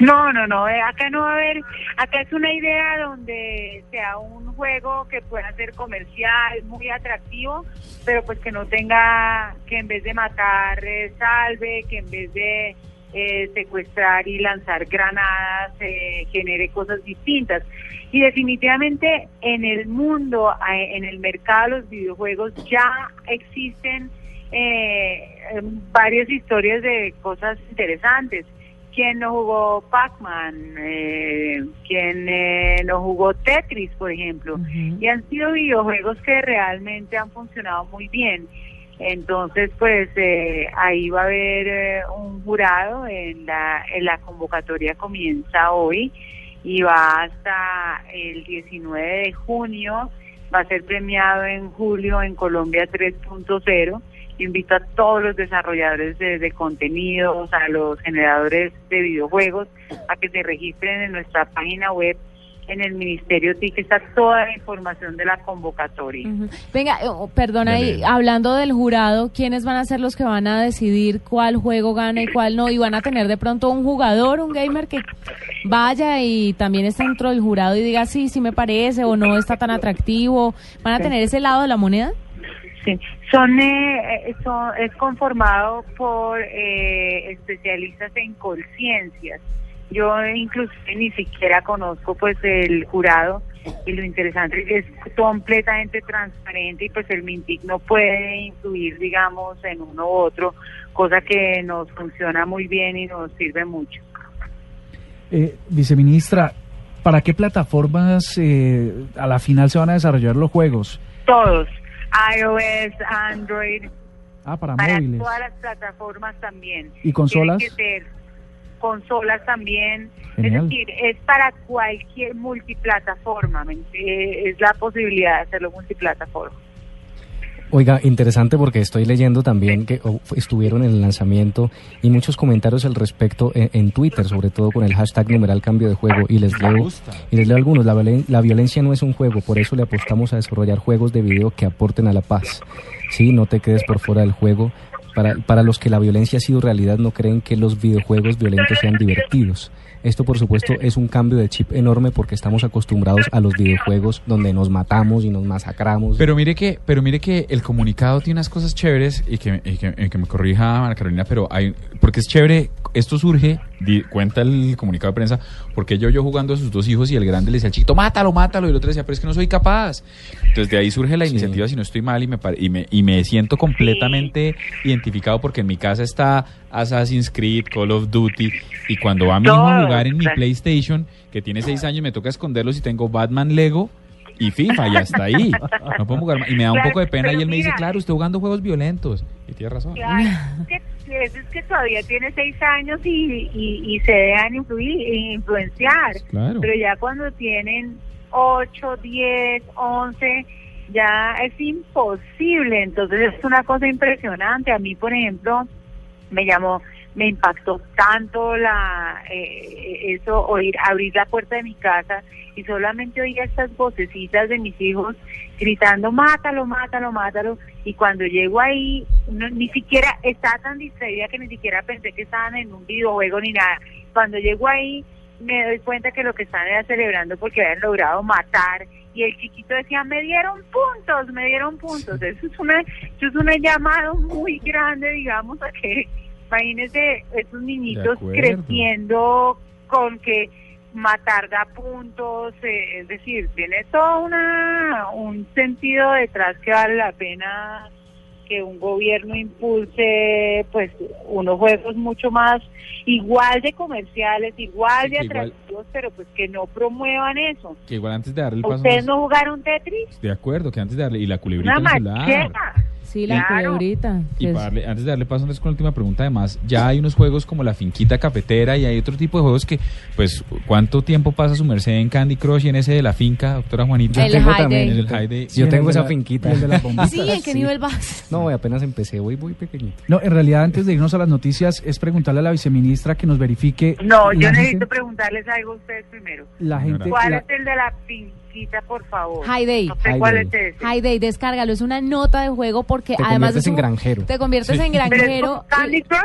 Speaker 16: No, no, no, eh, acá no va a haber, acá es una idea donde sea un juego que pueda ser comercial, muy atractivo, pero pues que no tenga, que en vez de matar eh, salve, que en vez de eh, secuestrar y lanzar granadas eh, genere cosas distintas. Y definitivamente en el mundo, en el mercado de los videojuegos ya existen eh, varias historias de cosas interesantes. ¿Quién no jugó Pac-Man? Eh, ¿Quién eh, no jugó Tetris, por ejemplo? Y han sido videojuegos que realmente han funcionado muy bien. Entonces, pues eh, ahí va a haber eh, un jurado, en la, en la convocatoria comienza hoy y va hasta el 19 de junio, va a ser premiado en julio en Colombia 3.0. Invito a todos los desarrolladores de, de contenidos, a los generadores de videojuegos, a que se registren en nuestra página web. En el Ministerio TIC está toda la información de la convocatoria.
Speaker 4: Venga, eh, oh, perdona, y hablando del jurado, ¿quiénes van a ser los que van a decidir cuál juego gana y cuál no? ¿Y van a tener de pronto un jugador, un gamer que vaya y también esté dentro del jurado y diga sí, sí me parece o no está tan atractivo? ¿Van a tener ese lado de la moneda?
Speaker 16: Sí, son, eh, eh, son- es conformado por eh, especialistas en conciencias. Yo incluso ni siquiera conozco pues el jurado y lo interesante es que es completamente transparente y pues el MINTIC no puede influir digamos en uno u otro, cosa que nos funciona muy bien y nos sirve mucho.
Speaker 6: Eh, viceministra, ¿para qué plataformas eh, a la final se van a desarrollar los juegos?
Speaker 16: Todos, iOS, Android,
Speaker 6: Ah, para,
Speaker 16: para
Speaker 6: móviles.
Speaker 16: todas las plataformas también.
Speaker 6: ¿Y consolas?
Speaker 16: Tiene que ser consolas también.
Speaker 6: Genial.
Speaker 16: Es decir, es para cualquier multiplataforma. ¿me ent- eh, Es la posibilidad de hacerlo multiplataforma.
Speaker 5: Oiga, interesante porque estoy leyendo también que oh, estuvieron en el lanzamiento y muchos comentarios al respecto en, en Twitter, sobre todo con el hashtag numeral cambio de juego y les leo y les leo algunos. La, violen- la violencia no es un juego, por eso le apostamos a desarrollar juegos de video que aporten a la paz. Sí, no te quedes por fuera del juego. Para, para los que la violencia ha sido realidad, no creen que los videojuegos violentos sean divertidos. Esto, por supuesto, es un cambio de chip enorme porque estamos acostumbrados a los videojuegos donde nos matamos y nos masacramos.
Speaker 3: Pero mire que, pero mire que el comunicado tiene unas cosas chéveres y que, y que, y que me corrija Ana Carolina, pero hay, porque es chévere, esto surge, di- cuenta el comunicado de prensa, porque yo yo jugando a sus dos hijos y el grande le decía al chiquito, mátalo, mátalo, y el otro decía, pero es que no soy capaz. Entonces de ahí surge la iniciativa, si no estoy mal, y me, pare- y me, y me siento completamente identificado porque en mi casa está Assassin's Creed, Call of Duty, y cuando va mi hijo a jugar en mi. PlayStation, que tiene seis años, me toca esconderlos y tengo Batman Lego y FIFA y hasta ahí. No puedo jugar más. Y me da un poco de pena y él me dice, claro, usted jugando juegos violentos. Y tiene razón.
Speaker 16: Claro, es que, es que todavía tiene seis años y, y, y se dejan influir, influenciar.
Speaker 3: Claro.
Speaker 16: Pero ya cuando tienen 8, 10, 11, ya es imposible. Entonces es una cosa impresionante. A mí, por ejemplo, me llamó, me impactó tanto la eh, eso, oír, abrir la puerta de mi casa y solamente oía estas vocecitas de mis hijos gritando, mátalo, mátalo, mátalo. Y cuando llego ahí, no- ni siquiera estaba tan distraída que ni siquiera pensé que estaban en un videojuego ni nada. Cuando llego ahí, me doy cuenta que lo que están era celebrando porque habían logrado matar. Y el chiquito decía, me dieron puntos, me dieron puntos. Eso es una, eso es un llamado muy grande, digamos, a que, imagínense, esos niñitos creciendo con que matar da puntos, eh, es decir, tiene todo una, un sentido detrás que vale la pena que un gobierno impulse pues unos juegos mucho más igual de comerciales, igual de
Speaker 3: igual-
Speaker 16: atractivos, pero pues que no promuevan eso.
Speaker 3: Que igual antes de darle el paso...
Speaker 16: ¿Ustedes
Speaker 3: más-
Speaker 16: no jugaron Tetris?
Speaker 3: De acuerdo, que antes de darle... Y la culebrita
Speaker 16: Una
Speaker 3: en el celular.
Speaker 4: Sí, la
Speaker 16: Claro.
Speaker 4: culebrita.
Speaker 3: Y
Speaker 4: que es-
Speaker 3: para darle- antes de darle paso Andrés, con la última pregunta, además, ya hay unos juegos como la finquita cafetera y hay otro tipo de juegos que, pues, ¿cuánto tiempo pasa su merced en Candy Crush y en ese de la finca, doctora Juanita?
Speaker 4: El El High Day.
Speaker 3: En el High Day.
Speaker 5: Yo tengo esa
Speaker 6: la-
Speaker 5: finquita.
Speaker 6: el de las bombitas.
Speaker 4: Sí, ¿en qué nivel vas?
Speaker 5: No, apenas empecé, voy muy pequeñito.
Speaker 6: No, en realidad antes de irnos a las noticias es preguntarle a la viceministra que nos verifique.
Speaker 16: No, yo necesito
Speaker 6: gente-
Speaker 16: preguntarles algo a ustedes primero.
Speaker 6: La gente,
Speaker 16: ¿Cuál
Speaker 6: la-
Speaker 16: es el de la finquita, por favor?
Speaker 4: High Day.
Speaker 16: No sé cuál es ese.
Speaker 4: High Day, descárgalo. Es una nota de juego porque
Speaker 5: Te
Speaker 4: además
Speaker 5: conviertes
Speaker 4: es un-
Speaker 5: en granjero.
Speaker 4: Te conviertes
Speaker 3: Sí.
Speaker 4: en
Speaker 16: ¿Pero es
Speaker 4: granjero.
Speaker 16: como Candy Crush?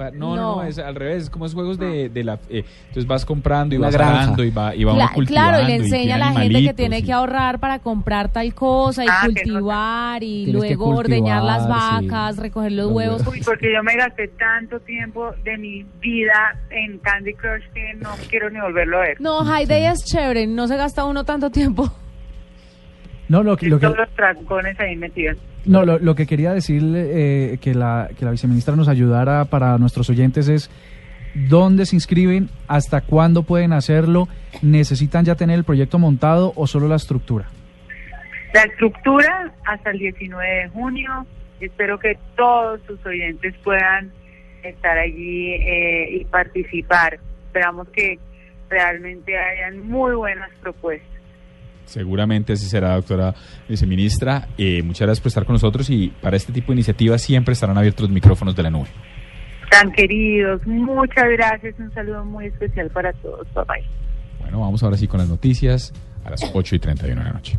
Speaker 3: Pa- No, no, es al revés, es como es juegos de, de la... eh, entonces vas comprando y
Speaker 5: Una
Speaker 3: vas
Speaker 5: granja.
Speaker 3: arando y va, y va uno
Speaker 4: Cla-
Speaker 3: cultivando.
Speaker 4: claro, y le enseña a la gente que tiene que ahorrar para comprar tal cosa y
Speaker 16: Ah,
Speaker 4: cultivar y luego ordeñar las
Speaker 5: cultivar, sí.
Speaker 4: vacas, recoger los
Speaker 5: Los
Speaker 4: huevos.
Speaker 16: Uy, porque yo me gasté tanto tiempo de mi vida en Candy Crush que no quiero ni volverlo a ver.
Speaker 4: No, High Day es chévere, no se gasta uno tanto tiempo.
Speaker 6: No, lo, que- lo que,
Speaker 16: Todos los trancones ahí metidos.
Speaker 6: no, lo, lo que quería decirle eh, que, la, que la viceministra nos ayudara para nuestros oyentes es dónde se inscriben, hasta cuándo pueden hacerlo, necesitan ya tener el proyecto montado o solo la estructura.
Speaker 16: La estructura hasta el 19 de junio. Espero que todos sus oyentes puedan estar allí eh, y participar. Esperamos que realmente hayan muy buenas propuestas.
Speaker 3: Seguramente así será, doctora viceministra. Eh, muchas gracias por estar con nosotros y para este tipo de iniciativas siempre estarán abiertos los micrófonos de la nube.
Speaker 16: Tan queridos, muchas gracias. Un saludo muy especial para todos. Bye bye.
Speaker 3: Bueno, vamos ahora sí con las noticias a las 8 y 31 de la noche.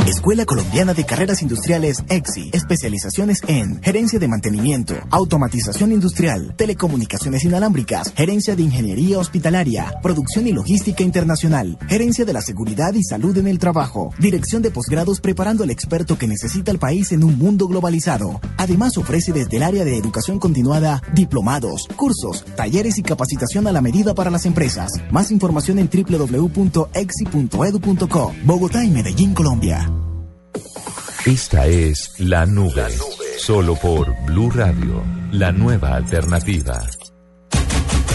Speaker 7: Escuela Colombiana de Carreras Industriales EXI. Especializaciones en gerencia de mantenimiento, automatización industrial, telecomunicaciones inalámbricas, gerencia de ingeniería hospitalaria, producción y logística internacional, gerencia de la seguridad y salud en el trabajo, dirección de posgrados preparando al experto que necesita el país en un mundo globalizado. Además ofrece desde el área de educación continuada diplomados, cursos, talleres y capacitación a la medida para las empresas. Más información en www.exi.edu.co. Bogotá y Medellín, Colombia.
Speaker 1: Esta es la nube. Solo por Blue Radio, la nueva alternativa.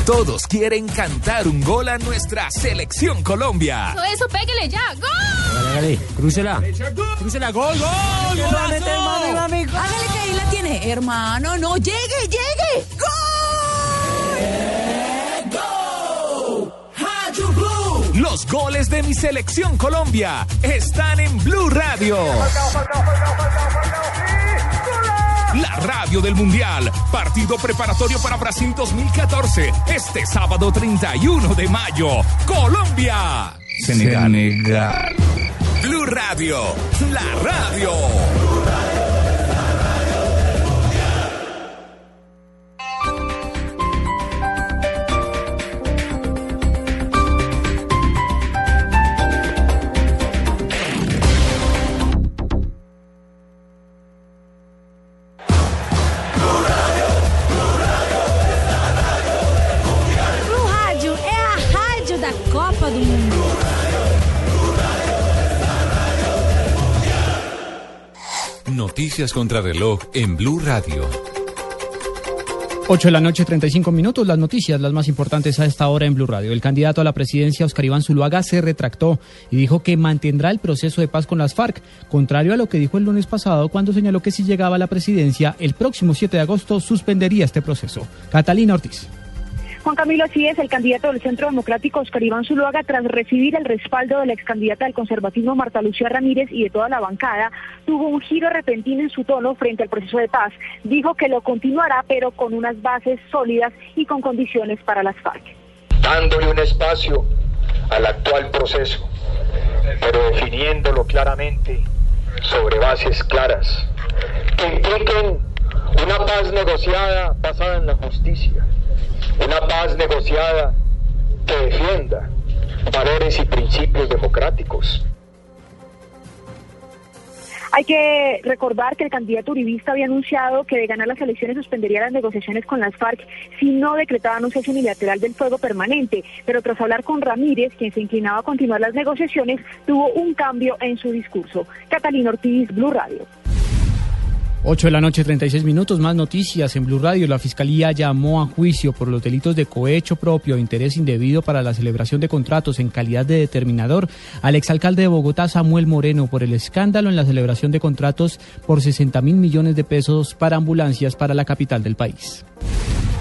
Speaker 12: Todos quieren cantar un gol a nuestra selección Colombia.
Speaker 15: Eso, eso, pégale ya. ¡Gol!
Speaker 9: Dale, crúcela. Crúcela, gol, gol.
Speaker 14: Hágale que ahí la tiene, hermano. No, llegue, llegue.
Speaker 12: Los goles de mi selección Colombia están en Blue Radio. La radio del Mundial. Partido preparatorio para Brasil 2014. Este sábado 31 de mayo. Colombia.
Speaker 1: Senegal.
Speaker 12: Blue Radio. La Radio.
Speaker 1: Noticias contra reloj en Blue Radio.
Speaker 17: 8 de la noche, 35 minutos. Las noticias, las más importantes a esta hora en Blue Radio. El candidato a la presidencia, Oscar Iván Zuluaga, se retractó y dijo que mantendrá el proceso de paz con las FARC, contrario a lo que dijo el lunes pasado cuando señaló que si llegaba a la presidencia, el próximo 7 de agosto suspendería este proceso. Catalina Ortiz.
Speaker 18: Juan Camilo, así es, el candidato del Centro Democrático, Oscar Iván Zuluaga, tras recibir el respaldo de la ex candidata del conservatismo, Marta Lucía Ramírez, y de toda la bancada, tuvo un giro repentino en su tono frente al proceso de paz. Dijo que lo continuará, pero con unas bases sólidas y con condiciones para las FARC.
Speaker 19: Dándole un espacio al actual proceso, pero definiéndolo claramente sobre bases claras, que impliquen una paz negociada basada en la justicia una paz negociada que defienda valores y principios democráticos.
Speaker 18: Hay que recordar que el candidato uribista había anunciado que de ganar las elecciones suspendería las negociaciones con las FARC si no decretaban un unilateral del fuego permanente, pero tras hablar con Ramírez, quien se inclinaba a continuar las negociaciones, tuvo un cambio en su discurso. Catalina Ortiz, Blue Radio.
Speaker 17: 8 de la noche, 36 minutos. Más noticias en Blue Radio. La Fiscalía llamó a juicio por los delitos de cohecho propio e interés indebido para la celebración de contratos en calidad de determinador al exalcalde de Bogotá, Samuel Moreno, por el escándalo en la celebración de contratos por 60 mil millones de pesos para ambulancias para la capital del país.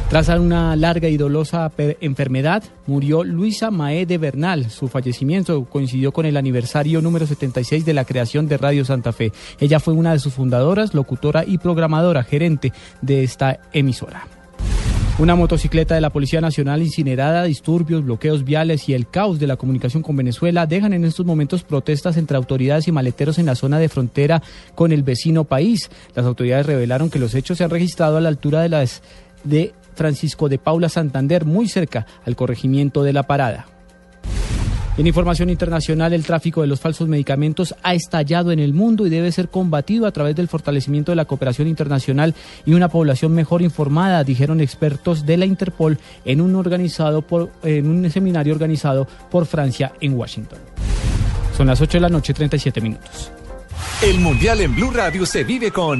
Speaker 17: Tras una larga y dolosa enfermedad, murió Luisa Mae de Bernal. Su fallecimiento coincidió con el aniversario número 76 de la creación de Radio Santa Fe. Ella fue una de sus fundadoras, locutora y programadora, gerente de esta emisora. Una motocicleta de la Policía Nacional incinerada, disturbios, bloqueos viales y el caos de la comunicación con Venezuela dejan en estos momentos protestas entre autoridades y maleteros en la zona de frontera con el vecino país. Las autoridades revelaron que los hechos se han registrado a la altura de las de Francisco de Paula Santander, muy cerca al corregimiento de la parada. En información internacional, el tráfico de los falsos medicamentos ha estallado en el mundo y debe ser combatido a través del fortalecimiento de la cooperación internacional y una población mejor informada, dijeron expertos de la Interpol en un, seminario organizado por Francia en Washington. Son las 8 de la noche, 37 minutos.
Speaker 1: El Mundial en Blue Radio se vive con...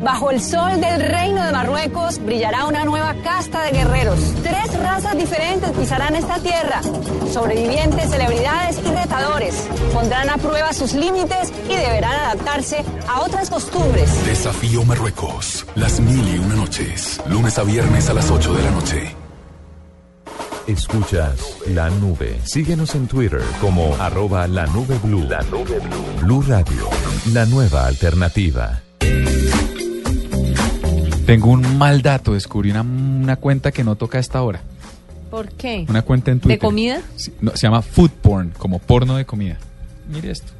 Speaker 20: Bajo el sol del reino de Marruecos brillará una nueva casta de guerreros. Tres razas diferentes pisarán esta tierra. Sobrevivientes, celebridades y retadores. Pondrán a prueba sus límites y deberán adaptarse a otras costumbres.
Speaker 11: Desafío Marruecos. Las mil y una noches. Lunes a viernes a las 8 de la noche.
Speaker 1: Escuchas la nube. Síguenos en Twitter como arroba la nube blue. La nube blue. Blue Radio. La nueva alternativa.
Speaker 3: Tengo un mal dato, descubrí una, una cuenta que no toca a esta hora.
Speaker 4: ¿Por qué?
Speaker 3: Una cuenta en Twitter.
Speaker 4: ¿De comida?
Speaker 3: Sí, no, se llama food porn, como porno de comida. Mire esto.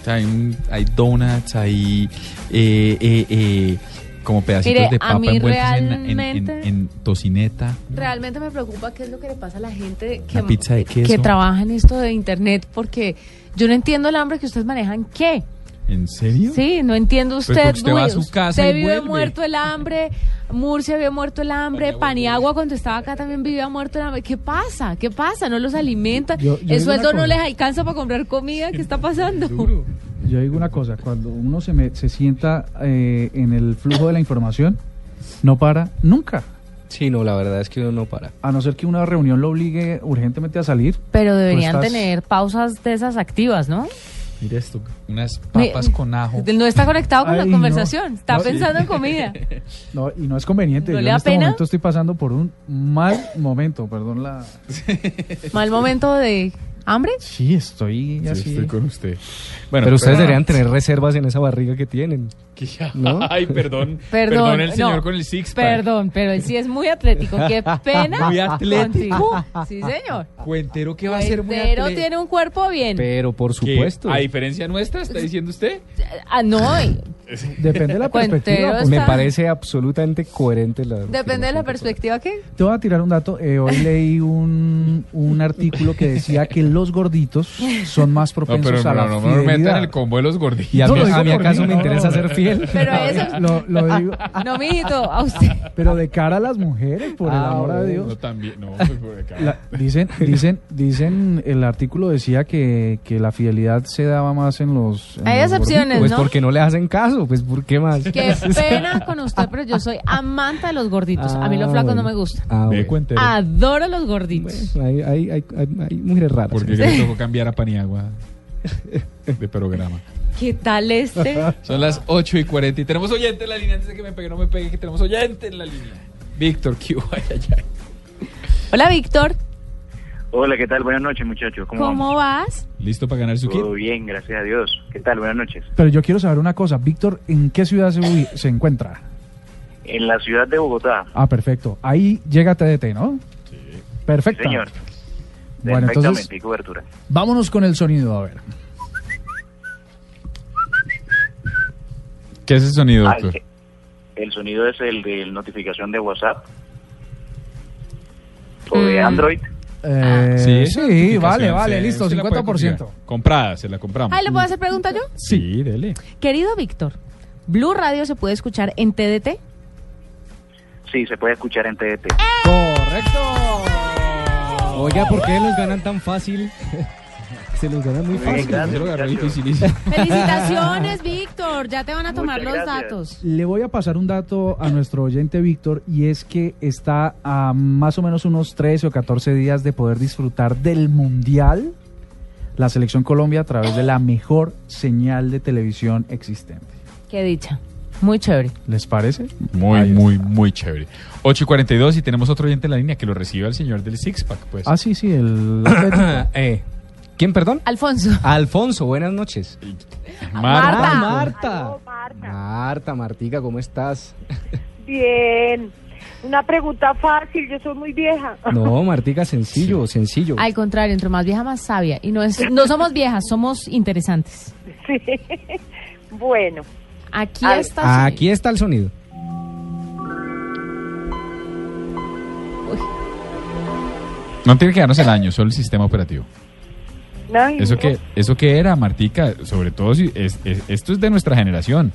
Speaker 3: O sea, hay, un- hay donuts, hay eh, eh, eh, como pedacitos
Speaker 4: Mire,
Speaker 3: de papa envueltos en, en- en- tocineta.
Speaker 4: Realmente me preocupa qué es lo que le pasa a la gente que,
Speaker 3: Una pizza de queso.
Speaker 4: que trabaja en esto de internet, porque yo no entiendo el hambre que ustedes manejan. ¿Qué?
Speaker 3: ¿En serio?
Speaker 4: Sí, no entiendo
Speaker 3: Pues
Speaker 4: usted.
Speaker 3: porque usted va a
Speaker 4: Luis.
Speaker 3: su casa
Speaker 4: Usted
Speaker 3: y
Speaker 4: vive
Speaker 3: vuelve.
Speaker 4: muerto el hambre. Murcia vive muerto el hambre. Paniagua, cuando estaba acá, también vivía muerto el hambre. ¿Qué pasa? ¿Qué pasa? ¿No los alimentan?
Speaker 6: Yo- yo
Speaker 4: ¿El sueldo no les alcanza para comprar comida? ¿Qué está pasando?
Speaker 6: Yo digo una cosa, cuando uno se, me- se sienta eh, en el flujo de la información, no para nunca.
Speaker 5: Sí, no, la verdad es que uno no para.
Speaker 6: A no ser que una reunión lo obligue urgentemente a salir.
Speaker 4: Pero deberían
Speaker 6: estás-
Speaker 4: tener pausas de esas activas, ¿no?
Speaker 3: Mire esto, unas papas
Speaker 4: Mi-
Speaker 3: con ajo.
Speaker 4: No está conectado con
Speaker 6: Ay,
Speaker 4: la
Speaker 6: no.
Speaker 4: conversación. Está
Speaker 6: No,
Speaker 4: pensando
Speaker 6: sí.
Speaker 4: en comida.
Speaker 6: No, y no es conveniente.
Speaker 4: ¿No
Speaker 6: Yo
Speaker 4: le
Speaker 6: en
Speaker 4: da
Speaker 6: este
Speaker 4: pena?
Speaker 6: momento estoy pasando por un mal momento, perdón la...
Speaker 4: Mal momento de hambre.
Speaker 6: Sí, estoy
Speaker 3: Sí,
Speaker 6: así.
Speaker 3: estoy con usted.
Speaker 5: pero ustedes deberían tener reservas en esa barriga que tienen. ¿no?
Speaker 3: Ay, perdón.
Speaker 4: Perdón,
Speaker 3: el señor
Speaker 4: no,
Speaker 3: con el six pack.
Speaker 4: Perdón, pero él sí es muy atlético. Qué pena.
Speaker 3: Muy atlético.
Speaker 4: Sí, señor.
Speaker 3: Cuentero que va a ser muy
Speaker 4: Pero
Speaker 3: atlético.
Speaker 4: tiene un cuerpo bien.
Speaker 5: Pero por supuesto.
Speaker 3: A diferencia nuestra, está diciendo usted.
Speaker 4: Ah, no,
Speaker 6: Depende de la
Speaker 4: Cuentero
Speaker 6: perspectiva.
Speaker 4: está-
Speaker 5: Me parece absolutamente coherente la.
Speaker 4: Depende de la perspectiva que...
Speaker 6: Te voy a tirar un dato. Eh, hoy leí un, un artículo que decía que los gorditos son más
Speaker 3: No,
Speaker 6: propensos
Speaker 3: pero
Speaker 6: a la
Speaker 3: no, no, no me metan
Speaker 6: fidelidad.
Speaker 3: el combo de los gorditos.
Speaker 5: ¿Y a
Speaker 6: No,
Speaker 5: mí,
Speaker 6: lo digo
Speaker 5: a mí acaso me interesa
Speaker 6: no.
Speaker 5: ser fiel?
Speaker 4: Pero eso...
Speaker 6: Lo, lo digo,
Speaker 4: No, mijito, a usted.
Speaker 6: pero de cara a las mujeres, por el
Speaker 5: Ah,
Speaker 6: amor a
Speaker 5: bueno.
Speaker 6: Dios.
Speaker 3: No, también, no, pues por acá.
Speaker 6: La- dicen, dicen, dicen, el artículo decía que, que la fidelidad se daba más en los. en
Speaker 4: Hay
Speaker 6: los
Speaker 4: excepciones,
Speaker 5: Pues
Speaker 4: ¿no?
Speaker 5: porque no le hacen caso, pues ¿por qué más?
Speaker 4: Qué pena con usted, pero yo soy amante de los gorditos. a mí los
Speaker 5: Ah,
Speaker 4: flacos no
Speaker 5: bueno.
Speaker 4: me gustan.
Speaker 5: Ah, bueno.
Speaker 4: Adoro los gorditos.
Speaker 5: Hay, hay, hay, hay, hay mujeres raras.
Speaker 3: Porque le tocó cambiar a Paniagua de programa.
Speaker 4: ¿Qué tal este?
Speaker 3: Son las 8 y 40 y tenemos oyente en la línea. Antes de que me pegue, no me pegue, que tenemos oyente en la línea. Víctor, ¿qué hubo? Ay, ay, ay.
Speaker 4: Hola, Víctor.
Speaker 13: Hola, ¿qué tal? Buenas noches, muchachos. ¿Cómo,
Speaker 4: ¿Cómo vas?
Speaker 3: ¿Listo para ganar su kit?
Speaker 13: Todo bien, gracias a Dios. ¿Qué tal? Buenas noches.
Speaker 6: Pero yo quiero saber una cosa. Víctor, ¿en qué ciudad se, se encuentra?
Speaker 13: En la ciudad de Bogotá.
Speaker 6: Ah, perfecto. Ahí llega TDT, ¿no? Sí. Perfecto.
Speaker 13: Señor.
Speaker 6: Bueno,
Speaker 13: Perfectamente,
Speaker 6: entonces,
Speaker 13: hay cobertura.
Speaker 6: vámonos con el sonido, a ver.
Speaker 3: ¿Qué es ese sonido,
Speaker 13: Ah,
Speaker 3: doctor?
Speaker 13: el, el sonido es el de notificación de WhatsApp. O de Android.
Speaker 6: Eh, sí,
Speaker 3: notificación,
Speaker 6: vale, vale,
Speaker 3: sí,
Speaker 6: listo,
Speaker 3: se la puede
Speaker 6: 50%.
Speaker 3: configurar. Comprada, se la compramos.
Speaker 4: Ay, ¿le puedo hacer pregunta yo?
Speaker 3: Sí, dele.
Speaker 4: Querido Víctor, ¿Blue Radio se puede escuchar en TDT?
Speaker 13: Sí, se puede escuchar en TDT.
Speaker 6: Correcto.
Speaker 5: Oiga, ¿por qué los ganan tan fácil? Se los ganan muy fácil.
Speaker 13: gracias,
Speaker 3: lo agarré
Speaker 13: muchachos.
Speaker 3: dificilísimo.
Speaker 4: Felicitaciones, Víctor. Ya te van a tomar
Speaker 13: Muchas
Speaker 4: los
Speaker 13: gracias.
Speaker 4: datos.
Speaker 6: Le voy a pasar un dato a nuestro oyente Víctor y es que está a más o menos unos 13 o 14 días de poder disfrutar del Mundial, la Selección Colombia, a través de la mejor señal de televisión existente.
Speaker 4: Qué dicha. Muy chévere.
Speaker 6: ¿Les parece?
Speaker 3: Muy,
Speaker 6: Ahí
Speaker 3: muy, muy chévere. 8 y 42 y tenemos otro oyente en la línea que lo recibe el señor del Six Pack, pues.
Speaker 6: Ah, sí, sí, el.
Speaker 5: Eh, ¿Quién, perdón?
Speaker 4: Alfonso.
Speaker 5: Alfonso, buenas noches.
Speaker 4: Marta.
Speaker 5: Marta.
Speaker 18: Aló, Marta.
Speaker 5: Marta, Martica, ¿cómo estás?
Speaker 18: Bien. Una pregunta fácil, yo soy muy vieja.
Speaker 5: No, Martica, sencillo, sencillo.
Speaker 4: Al contrario, entre más vieja, más sabia. Y no, es, no somos viejas, somos interesantes.
Speaker 18: Sí. Bueno,
Speaker 4: Aquí está.
Speaker 5: Aquí está el sonido.
Speaker 3: No tiene que darnos el año, solo el sistema operativo.
Speaker 18: no,
Speaker 3: ¿Eso qué, eso qué era, Martica? Sobre todo si es- es- esto es de nuestra generación.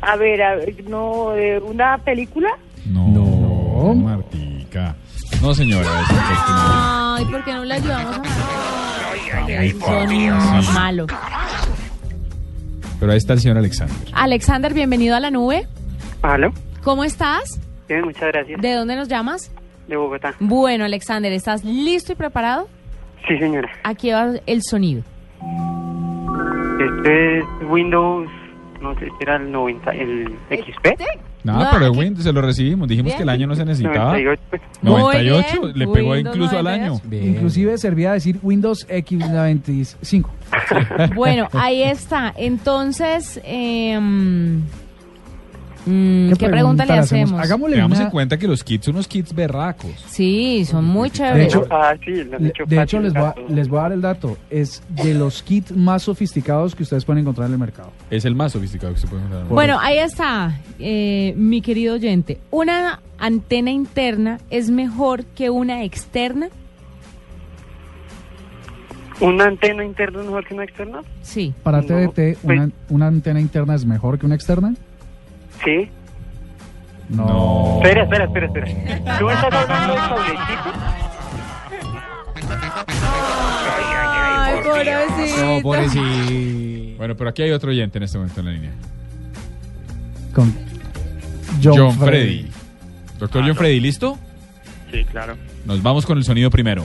Speaker 18: a ver, a ver, no, de una película.
Speaker 3: No,
Speaker 6: No.
Speaker 3: Martica. No, señora. es que.
Speaker 4: Ay, ¿por qué no le ayudamos a
Speaker 3: Ay,
Speaker 4: Son malo.
Speaker 3: Pero ahí está el señor Alexander.
Speaker 4: Alexander, bienvenido a la nube.
Speaker 21: ¿Aló?
Speaker 4: ¿Cómo estás?
Speaker 21: Bien, muchas gracias.
Speaker 4: ¿De dónde nos llamas?
Speaker 21: De Bogotá.
Speaker 4: Bueno, Alexander, ¿estás listo y preparado?
Speaker 21: Sí, señora.
Speaker 4: Aquí va el sonido.
Speaker 21: Este es Windows, no sé si era el 90, el XP.
Speaker 3: No,
Speaker 4: No,
Speaker 3: pero el
Speaker 4: aquí-
Speaker 3: Windows se lo recibimos. Dijimos
Speaker 4: Bien.
Speaker 3: que el año no se necesitaba.
Speaker 21: 98. pues.
Speaker 3: 98,
Speaker 4: Muy bien.
Speaker 3: le pegó
Speaker 4: Windows
Speaker 3: incluso al
Speaker 4: 98.
Speaker 3: año.
Speaker 5: Bien.
Speaker 6: Inclusive servía decir Windows X95.
Speaker 4: Bueno, ahí está. Entonces, em, mm, ¿qué, pregunta le hacemos?
Speaker 6: Hagámosle
Speaker 3: Tengamos
Speaker 6: una-
Speaker 3: en cuenta que los kits son unos kits berracos.
Speaker 4: Sí, son muy
Speaker 6: De
Speaker 4: chéveres.
Speaker 6: hecho,
Speaker 21: Ah, sí,
Speaker 6: de
Speaker 21: fácil,
Speaker 6: hecho les, voy a, les voy a dar el dato. Es de los kits más sofisticados que ustedes pueden encontrar en el mercado.
Speaker 3: Es el más sofisticado que se puede encontrar.
Speaker 4: Bueno, ahí está, eh, mi querido oyente. ¿Una antena interna es mejor que una externa?
Speaker 21: ¿Una antena interna es mejor que una externa?
Speaker 4: Sí.
Speaker 6: Para
Speaker 21: No,
Speaker 6: TDT,
Speaker 21: pues-
Speaker 6: una, una antena interna es mejor que una externa?
Speaker 21: Sí.
Speaker 6: No.
Speaker 21: Espera, espera, espera, espera. ¿Tú estás hablando de cablecito?
Speaker 4: Ay, pobrecito.
Speaker 5: No, pobrecito.
Speaker 3: Bueno, pero aquí hay otro oyente en este momento en la línea.
Speaker 6: Con
Speaker 3: John,
Speaker 6: John,
Speaker 3: Freddy. Doctor John Freddy, ¿listo?
Speaker 21: Sí, claro.
Speaker 3: Nos vamos con el sonido primero.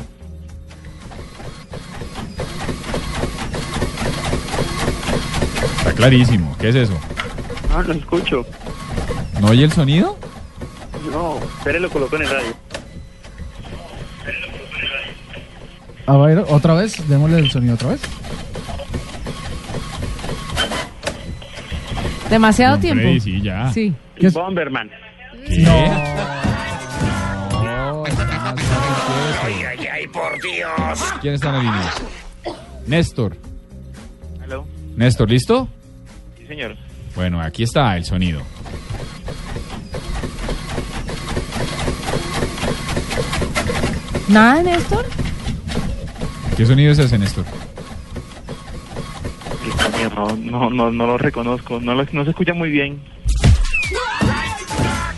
Speaker 3: Está clarísimo. ¿Qué es eso?
Speaker 21: No, lo escucho.
Speaker 3: ¿No oye el sonido?
Speaker 21: No, espere, lo coloco en el radio.
Speaker 6: A ver, otra vez, démosle el sonido otra vez.
Speaker 4: Demasiado tiempo.
Speaker 3: Sí, ya.
Speaker 4: Sí.
Speaker 6: ¿Qué es?
Speaker 21: Bomberman.
Speaker 3: ¿Qué?
Speaker 6: No.
Speaker 3: No, está más fácil que eso. ¿Quién está en la línea? Néstor.
Speaker 13: ¿Aló?
Speaker 3: Néstor, ¿listo?
Speaker 13: Sí, señor.
Speaker 3: Bueno, aquí está el sonido.
Speaker 4: ¿Nada, Néstor?
Speaker 3: ¿Qué sonido es ese, Néstor?
Speaker 21: No, no, no, no lo reconozco, no, lo- no se escucha muy bien.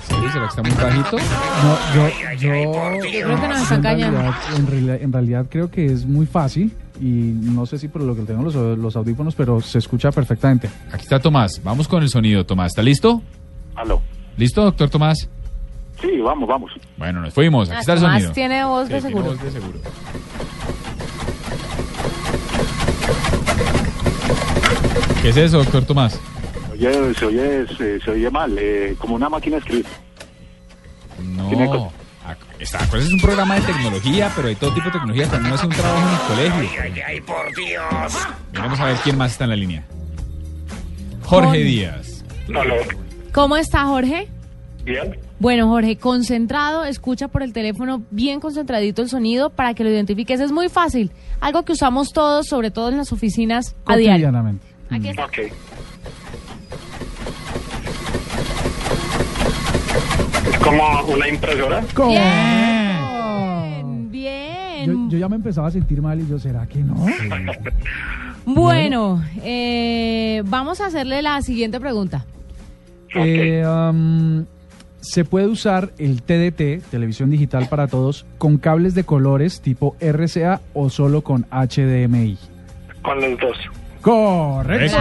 Speaker 3: ¿Sí? ¿Será que está muy bajito?
Speaker 6: No, yo, yo,
Speaker 4: Yo creo que nos están
Speaker 6: en
Speaker 4: cañando.
Speaker 6: realidad, en, realidad, en realidad creo que es muy fácil y no sé si por lo que tengo los, los audífonos, pero se escucha perfectamente.
Speaker 3: Aquí está Tomás. Vamos con el sonido, Tomás. ¿Está listo?
Speaker 22: Aló.
Speaker 3: ¿Listo, doctor Tomás?
Speaker 22: Sí, vamos, vamos.
Speaker 3: Bueno, nos fuimos. Aquí está el sonido.
Speaker 4: tiene voz de
Speaker 3: Sí, tiene
Speaker 4: seguro.
Speaker 3: voz de seguro. ¿Qué es eso, doctor Tomás?
Speaker 22: Oye, se oye, se, se oye mal, eh, como una máquina de escribir. Tiene
Speaker 3: No. Esta cosa es un programa de tecnología, pero hay todo tipo de tecnología. También hace un trabajo en el colegio.
Speaker 12: ay, ay, por Dios.
Speaker 3: Vamos a ver quién más está en la línea. Jorge
Speaker 4: Jorge.
Speaker 3: Díaz.
Speaker 4: ¿Cómo está, Jorge?
Speaker 22: Bien.
Speaker 4: Bueno, Jorge, concentrado, escucha por el teléfono bien concentradito el sonido para que lo identifiques. Es muy fácil. Algo que usamos todos, sobre todo en las oficinas a diario.
Speaker 6: Cotidianamente.
Speaker 4: Aquí está.
Speaker 22: Ok. ¿Es como una impresora?
Speaker 4: Bien, bien.
Speaker 6: Yo, yo ya me empezaba a sentir mal y yo, ¿será que no?
Speaker 4: Bueno, eh, vamos a hacerle la siguiente pregunta.
Speaker 6: Eh, um, se puede usar el TDT, televisión digital para todos, con cables de colores tipo RCA o solo con HDMI.
Speaker 22: Con los dos.
Speaker 6: Correcto.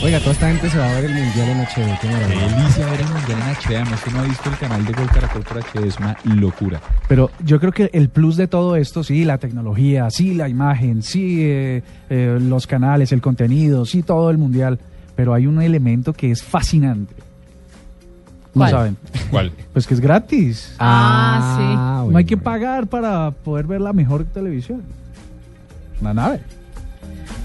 Speaker 5: Oiga, toda esta gente se va a ver el mundial en HD. Qué maravilla.
Speaker 3: Delicia ver el mundial en HD. Además, que no ha visto el canal de Gol Caracol por HD. Es una locura.
Speaker 6: Pero yo creo que el plus de todo esto, sí, la tecnología, sí, la imagen, sí, eh, eh, los canales, el contenido, sí, todo el mundial. Pero hay un elemento que es fascinante. No
Speaker 4: ¿Cuál?
Speaker 6: saben.
Speaker 3: ¿Cuál?
Speaker 6: Pues que es gratis.
Speaker 4: Ah,
Speaker 6: no hay que pagar para poder ver la mejor televisión. Una nave.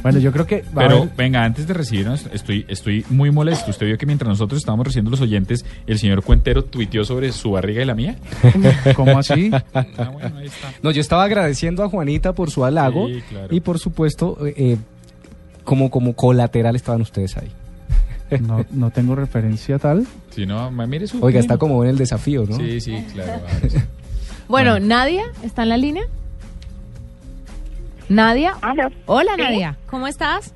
Speaker 6: Bueno, yo creo que. va a
Speaker 3: Pero venga, antes de recibirnos, estoy, estoy muy molesto. Usted vio que mientras nosotros estábamos recibiendo los oyentes, el señor Cuentero tuiteó sobre su barriga y la mía.
Speaker 6: ¿Cómo así?
Speaker 3: Ah, bueno, ahí está.
Speaker 5: No, yo estaba agradeciendo a Juanita por su halago
Speaker 3: Sí, claro.
Speaker 5: y por supuesto, eh, eh, como, como colateral estaban ustedes ahí.
Speaker 6: No, no tengo referencia tal.
Speaker 3: Si no, ma- mire su.
Speaker 5: Oiga, está como en el desafío, ¿no?
Speaker 3: Sí, sí, claro.
Speaker 4: Bueno, Nadia, ¿está en la línea? Nadia. Hola,
Speaker 8: Sí.
Speaker 4: Nadia. ¿Cómo estás?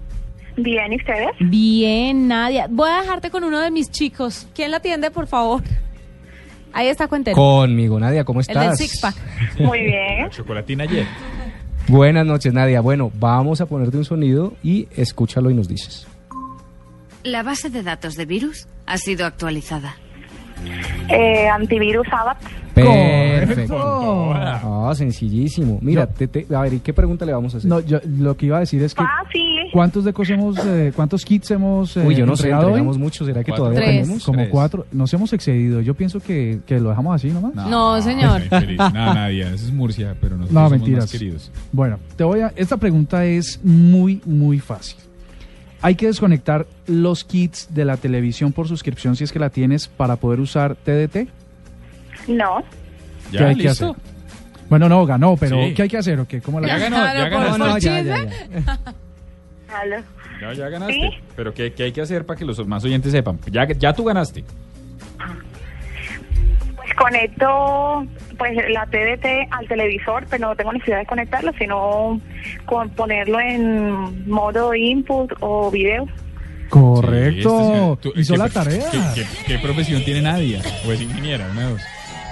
Speaker 8: Bien, ¿y ustedes?
Speaker 4: Bien, Nadia. Voy a dejarte con uno de mis chicos. ¿Quién la atiende, por favor? Ahí está Cuentero.
Speaker 5: Conmigo, Nadia, ¿cómo
Speaker 4: El del
Speaker 5: estás?
Speaker 4: six pack.
Speaker 8: Muy bien.
Speaker 3: Chocolatina ayer.
Speaker 5: Buenas noches, Nadia. Bueno, vamos a ponerte un sonido y escúchalo y nos dices.
Speaker 23: La base de datos de virus ha sido actualizada.
Speaker 8: Eh, antivirus ABAP.
Speaker 5: Perfecto. Ah, sencillísimo. Mira, te- te- a ver, ¿y qué pregunta le vamos a hacer?
Speaker 6: No, yo lo que iba a decir es que.
Speaker 8: Fácil.
Speaker 6: ¿Cuántos decos hemos, eh, cuántos kits hemos eh,
Speaker 5: Uy, yo no sé,
Speaker 6: entregado hoy?
Speaker 5: entregamos muchos. ¿Será que
Speaker 3: Cuatro.
Speaker 5: todavía
Speaker 4: Tres.
Speaker 5: tenemos?
Speaker 6: Como
Speaker 3: Tres.
Speaker 6: cuatro. Nos hemos excedido. Yo pienso que, que lo dejamos así nomás.
Speaker 4: No, señor.
Speaker 3: Ay, feliz. No, Nadia, eso es Murcia, pero nosotros
Speaker 6: No,
Speaker 3: somos
Speaker 6: mentiras.
Speaker 3: más queridos.
Speaker 6: Bueno, te voy a. Esta pregunta es muy, muy fácil. Hay que desconectar los kits de la televisión por suscripción si es que la tienes para poder usar TDT.
Speaker 8: No.
Speaker 6: ¿Qué hay que
Speaker 3: listo?
Speaker 6: hacer? Bueno, no, ganó, pero
Speaker 3: Sí.
Speaker 6: ¿qué hay que hacer? ¿O qué? ¿Cómo la
Speaker 3: Ya ganó, ya
Speaker 5: No, ya, ya, ya.
Speaker 8: Aló.
Speaker 3: Ya, ya ganaste.
Speaker 8: ¿Sí?
Speaker 3: Pero ¿qué, qué hay que hacer para que los más oyentes sepan? Ya, ya tú ganaste.
Speaker 8: Pues conecto pues la TDT al televisor, pero no tengo necesidad de conectarlo, sino con ponerlo en modo input o video.
Speaker 6: Correcto.
Speaker 3: Sí, este,
Speaker 6: Hizo
Speaker 3: ¿qué-
Speaker 6: la tarea.
Speaker 3: ¿qué, qué, qué profesión tiene Nadia? ¿O es ingeniera? Una de dos.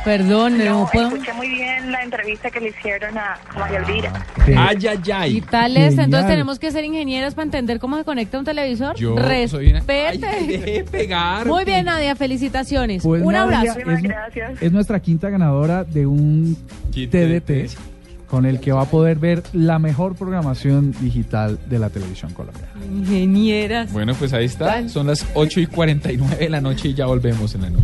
Speaker 4: Perdón, no,
Speaker 8: No,
Speaker 4: puedo.
Speaker 8: escuché muy bien la entrevista que le hicieron a María Elvira.
Speaker 3: Ay, ay,
Speaker 4: Y
Speaker 3: ay.
Speaker 4: tal es, entonces tenemos que ser ingenieros para entender cómo se conecta un televisor.
Speaker 3: Yo soy una... Ay,
Speaker 4: Respete.
Speaker 3: deje de pegar.
Speaker 4: Muy bien, Nadia, felicitaciones.
Speaker 6: Pues
Speaker 4: un
Speaker 6: Nadia,
Speaker 4: abrazo.
Speaker 6: es, nu- es nuestra quinta ganadora de un TDT con el que va a poder ver la mejor programación digital de la televisión colombiana.
Speaker 4: Ingenieras.
Speaker 3: Bueno, pues ahí está. Son las 8 y 49 de la noche y ya volvemos en la nube.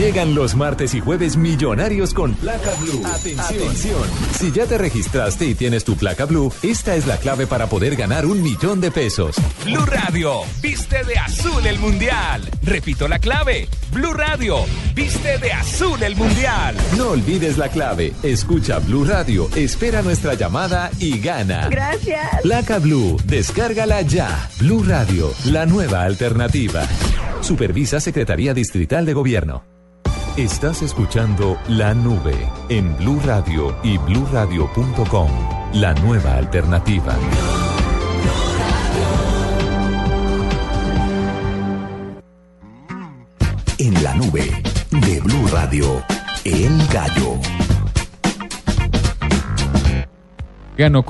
Speaker 1: Llegan los martes y jueves millonarios con placa blue. Atención. Si ya te registraste y tienes tu placa blue, esta es la clave para poder ganar un millón de pesos.
Speaker 12: Blue Radio, viste de azul el mundial. Repito la clave. Blue Radio, viste de azul el mundial.
Speaker 1: No olvides la clave. Escucha Blue Radio, espera nuestra llamada y gana.
Speaker 20: Gracias.
Speaker 1: Placa Blue, descárgala ya. Blue Radio, la nueva alternativa. Supervisa Secretaría Distrital de Gobierno. Estás escuchando La Nube en Blue Radio y bluradio.com. La nueva alternativa.
Speaker 24: En la nube de Blue Radio, El Gallo.
Speaker 3: Oiga, no,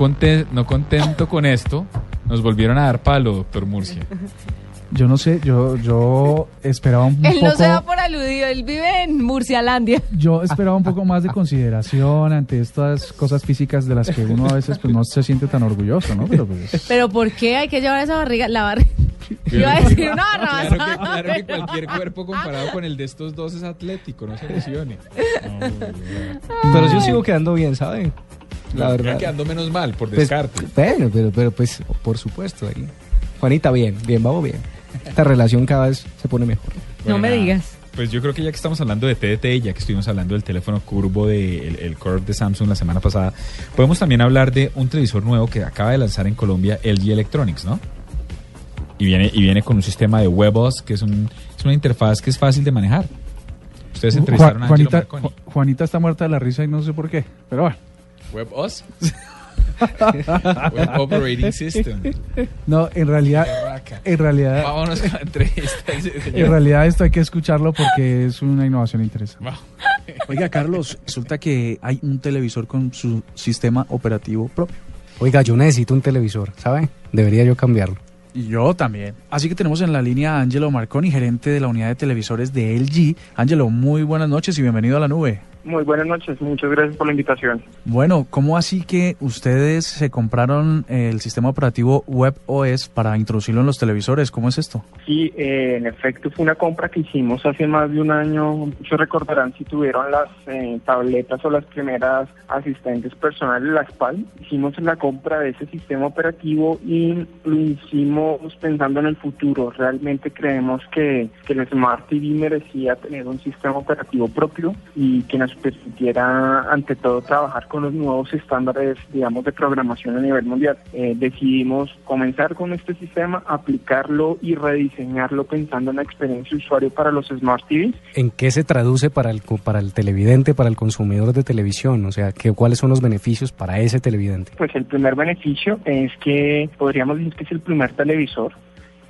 Speaker 3: no contento con esto, nos volvieron a dar palo, doctor Murcia.
Speaker 6: Yo no sé, yo, yo esperaba un
Speaker 4: Él no
Speaker 6: poco...
Speaker 4: se da por aludido, él vive en Murcialandia.
Speaker 6: Yo esperaba un poco más de consideración ante estas cosas físicas de las que uno a veces pues no se siente tan orgulloso, ¿no? Pero pues,
Speaker 4: Pero ¿por qué hay que llevar esa barriga? La barriga. Iba a decir una barra
Speaker 3: Claro que, claro que cualquier cuerpo comparado con el de estos dos es atlético, no se lesione.
Speaker 5: Pero yo sigo quedando bien, ¿saben? La
Speaker 3: No,
Speaker 5: verdad.
Speaker 3: quedando menos mal, por
Speaker 5: Pues,
Speaker 3: descarte.
Speaker 5: bueno, pero, pero pues, por supuesto. Ahí. Juanita, bien, bien, vamos bien. Esta relación cada vez se pone mejor.
Speaker 4: No me digas.
Speaker 3: Pues yo creo que ya que estamos hablando de TDT y ya que estuvimos hablando del teléfono curvo de el, el Curve de Samsung la semana pasada, podemos también hablar de un televisor nuevo que acaba de lanzar en Colombia LG Electronics, ¿no? Y viene, y viene con un sistema de WebOS, que es, un, es una interfaz que es fácil de manejar. Ustedes entrevistaron
Speaker 6: Juan-
Speaker 3: a Angelo
Speaker 6: Juanita,
Speaker 3: Marconi.
Speaker 6: Juanita está muerta de la risa y no sé por qué, pero bueno.
Speaker 3: ¿WebOS? Operating System.
Speaker 6: No, en realidad, en realidad,
Speaker 3: Vámonos con la entrevista.
Speaker 6: en realidad esto hay que escucharlo porque es una innovación interesante.
Speaker 25: Oiga, Carlos, resulta que hay un televisor con su sistema operativo propio.
Speaker 5: Oiga, yo necesito un televisor, ¿sabe? Debería yo cambiarlo.
Speaker 25: Y yo también. Así que tenemos en la línea a Angelo Marconi, gerente de la unidad de televisores de LG. Angelo, muy buenas noches y bienvenido a la nube.
Speaker 21: Muy buenas noches, muchas gracias por la invitación.
Speaker 25: Bueno, ¿cómo así que ustedes se compraron el sistema operativo WebOS para introducirlo en los televisores? ¿Cómo es esto?
Speaker 21: Sí, eh, en efecto fue una compra que hicimos hace más de un año. Muchos recordarán si tuvieron las eh, tabletas o las primeras asistentes personales, las PAL. Hicimos la compra de ese sistema operativo y lo hicimos pensando en el futuro. Realmente creemos que, que el Smart TV merecía tener un sistema operativo propio y que nos permitiera, ante todo, trabajar con los nuevos estándares, digamos, de programación a nivel mundial. Eh, decidimos comenzar con este sistema, aplicarlo y rediseñarlo pensando en la experiencia de usuario para los Smart TVs.
Speaker 5: ¿En qué se traduce para el, para el televidente, para el consumidor de televisión? O sea, ¿qué, ¿cuáles son los beneficios para ese televidente?
Speaker 21: Pues el primer beneficio es que podríamos decir que es el primer televisor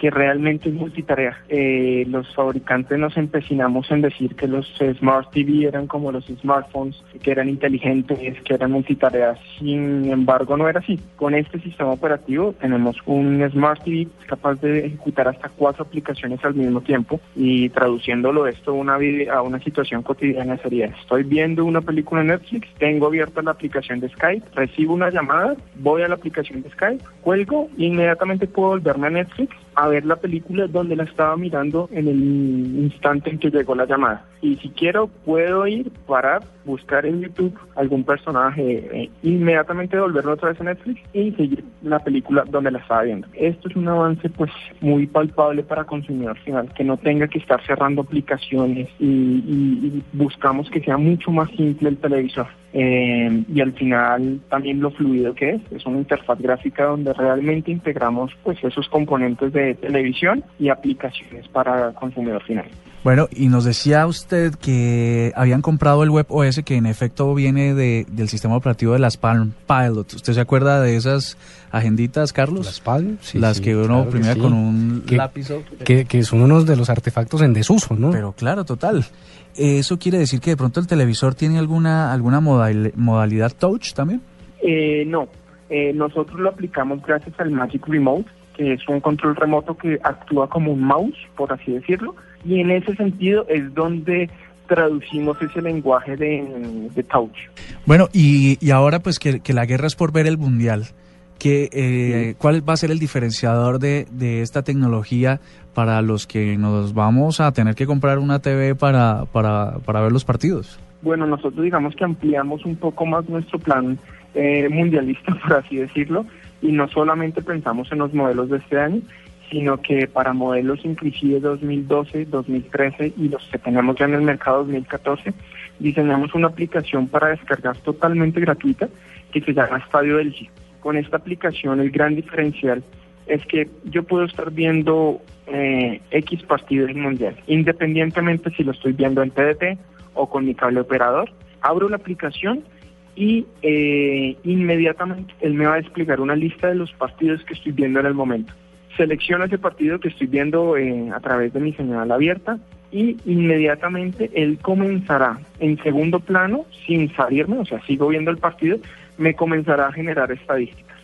Speaker 21: que realmente es multitarea. Eh, los fabricantes nos empecinamos en decir que los Smart TV eran como los smartphones, que eran inteligentes, que eran multitareas. Sin embargo, no era así. Con este sistema operativo tenemos un Smart TV capaz de ejecutar hasta cuatro aplicaciones al mismo tiempo y traduciéndolo esto una, a una situación cotidiana sería, estoy viendo una película en Netflix, tengo abierta la aplicación de Skype, recibo una llamada, voy a la aplicación de Skype, cuelgo, e inmediatamente puedo volverme a Netflix a ver la película donde la estaba mirando en el instante en que llegó la llamada. Y si quiero, puedo ir, parar, buscar en YouTube algún personaje, eh, inmediatamente volverlo otra vez a Netflix y seguir la película donde la estaba viendo. Esto es un avance pues muy palpable para consumidor final, que no tenga que estar cerrando aplicaciones y, y- y buscamos que sea mucho más simple el televisor. Eh, y al final también lo fluido que es, es una interfaz gráfica donde realmente integramos pues esos componentes de televisión y aplicaciones para consumidor final.
Speaker 25: Bueno, y nos decía usted que habían comprado el WebOS que en efecto viene de- del sistema operativo de las Palm Pilot. ¿Usted se acuerda de esas agenditas, Carlos? Las
Speaker 5: Palm, sí,
Speaker 25: Las
Speaker 5: sí,
Speaker 25: que uno
Speaker 5: claro sí.
Speaker 25: con un lápiz.
Speaker 5: Que, que son unos de los artefactos en desuso, ¿no?
Speaker 25: Pero claro, total. ¿Eso quiere decir que de pronto el televisor tiene alguna, alguna modal- modalidad touch también?
Speaker 21: Eh, no, Eh, nosotros lo aplicamos gracias al Magic Remote, que es un control remoto que actúa como un mouse, por así decirlo, y en ese sentido es donde traducimos ese lenguaje de, de touch.
Speaker 25: Bueno, y, y ahora pues que, que la guerra es por ver el mundial. ¿Qué, eh, ¿cuál va a ser el diferenciador de, de esta tecnología para los que nos vamos a tener que comprar una TV para, para, para ver los partidos?
Speaker 21: Bueno, nosotros digamos que ampliamos un poco más nuestro plan eh, mundialista, por así decirlo, y no solamente pensamos en los modelos de este año, sino que para modelos inclusive 2012, 2013 y los que tenemos ya en el mercado 2014, diseñamos una aplicación para descargar totalmente gratuita que se llama Estadio del G. Con esta aplicación el gran diferencial es que yo puedo estar viendo eh, X partido del mundial, independientemente si lo estoy viendo en TDT o con mi cable operador. Abro la aplicación y eh, inmediatamente él me va a explicar una lista de los partidos que estoy viendo en el momento. Selecciono ese partido que estoy viendo eh, a través de mi señal abierta y inmediatamente él comenzará en segundo plano, sin salirme, o sea, sigo viendo el partido, me comenzará a generar estadísticas.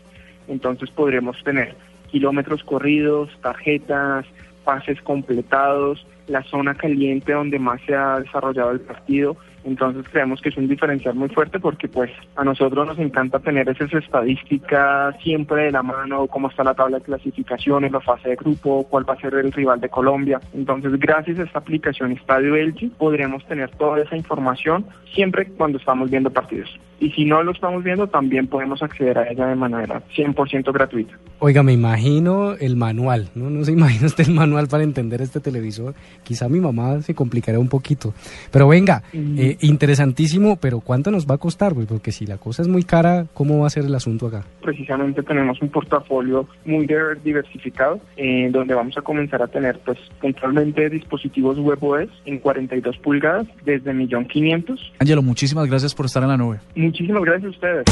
Speaker 21: Entonces podremos tener kilómetros corridos, tarjetas, pases completados, la zona caliente donde más se ha desarrollado el partido. Entonces creemos que es un diferencial muy fuerte porque pues a nosotros nos encanta tener esas estadísticas siempre de la mano, cómo está la tabla de clasificaciones, la fase de grupo, cuál va a ser el rival de Colombia. Entonces gracias a esta aplicación Estadio Elche podremos tener toda esa información siempre cuando estamos viendo partidos. Y si no lo estamos viendo también podemos acceder a ella de manera 100% gratuita.
Speaker 5: Oiga, me imagino el manual, ¿no? No se imagina usted el manual para entender este televisor. Quizá mi mamá se complicará un poquito. Pero venga, eh, interesantísimo, pero ¿cuánto nos va a costar? Pues porque si la cosa es muy cara, ¿cómo va a ser el asunto acá?
Speaker 21: Precisamente tenemos un portafolio muy diversificado, eh, donde vamos a comenzar a tener, pues, puntualmente dispositivos WebOS en 42 pulgadas desde 1.500.000.
Speaker 25: Ángelo, muchísimas gracias por estar en la nube.
Speaker 21: Muchísimas gracias a ustedes.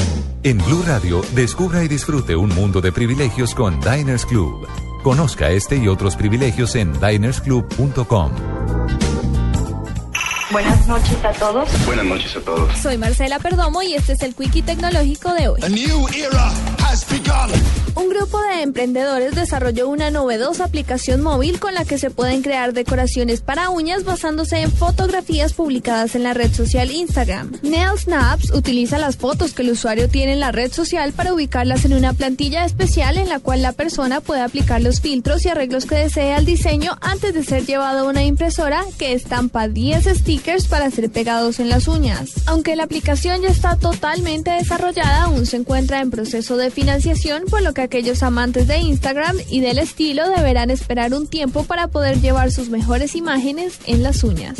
Speaker 1: En Blue Radio, descubra y disfrute un mundo de privilegios con Diners Club. Conozca este y otros privilegios en dinersclub.com.
Speaker 26: Buenas noches a todos.
Speaker 27: Buenas noches a todos.
Speaker 28: Soy Marcela Perdomo y este es el Quickie Tecnológico de hoy. Un grupo de emprendedores desarrolló una novedosa aplicación móvil con la que se pueden crear decoraciones para uñas basándose en fotografías publicadas en la red social Instagram. Nail Snaps utiliza las fotos que el usuario tiene en la red social para ubicarlas en una plantilla especial en la cual la persona puede aplicar los filtros y arreglos que desee al diseño antes de ser llevado a una impresora que estampa 10 stickers para ser pegados en las uñas. Aunque la aplicación ya está totalmente desarrollada, aún se encuentra en proceso de financiación, por lo que aquellos amantes de Instagram y del estilo deberán esperar un tiempo para poder llevar sus mejores imágenes en las uñas.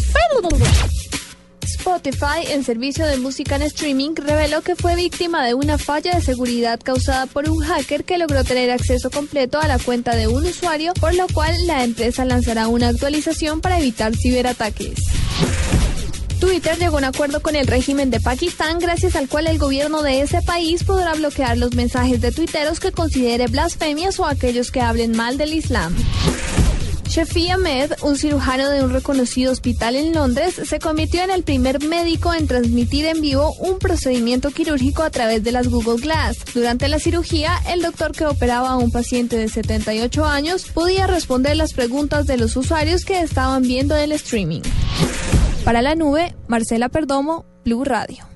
Speaker 28: Spotify, el servicio de música en streaming, reveló que fue víctima de una falla de seguridad causada por un hacker que logró tener acceso completo a la cuenta de un usuario, por lo cual la empresa lanzará una actualización para evitar ciberataques. Twitter llegó a un acuerdo con el régimen de Pakistán, gracias al cual el gobierno de ese país podrá bloquear los mensajes de tuiteros que considere blasfemias o aquellos que hablen mal del Islam. Shafi Ahmed, un cirujano de un reconocido hospital en Londres, se convirtió en el primer médico en transmitir en vivo un procedimiento quirúrgico a través de las Google Glass. Durante la cirugía, el doctor que operaba a un paciente de 78 años podía responder las preguntas de los usuarios que estaban viendo el streaming. Para la nube, Marcela Perdomo, Blue Radio.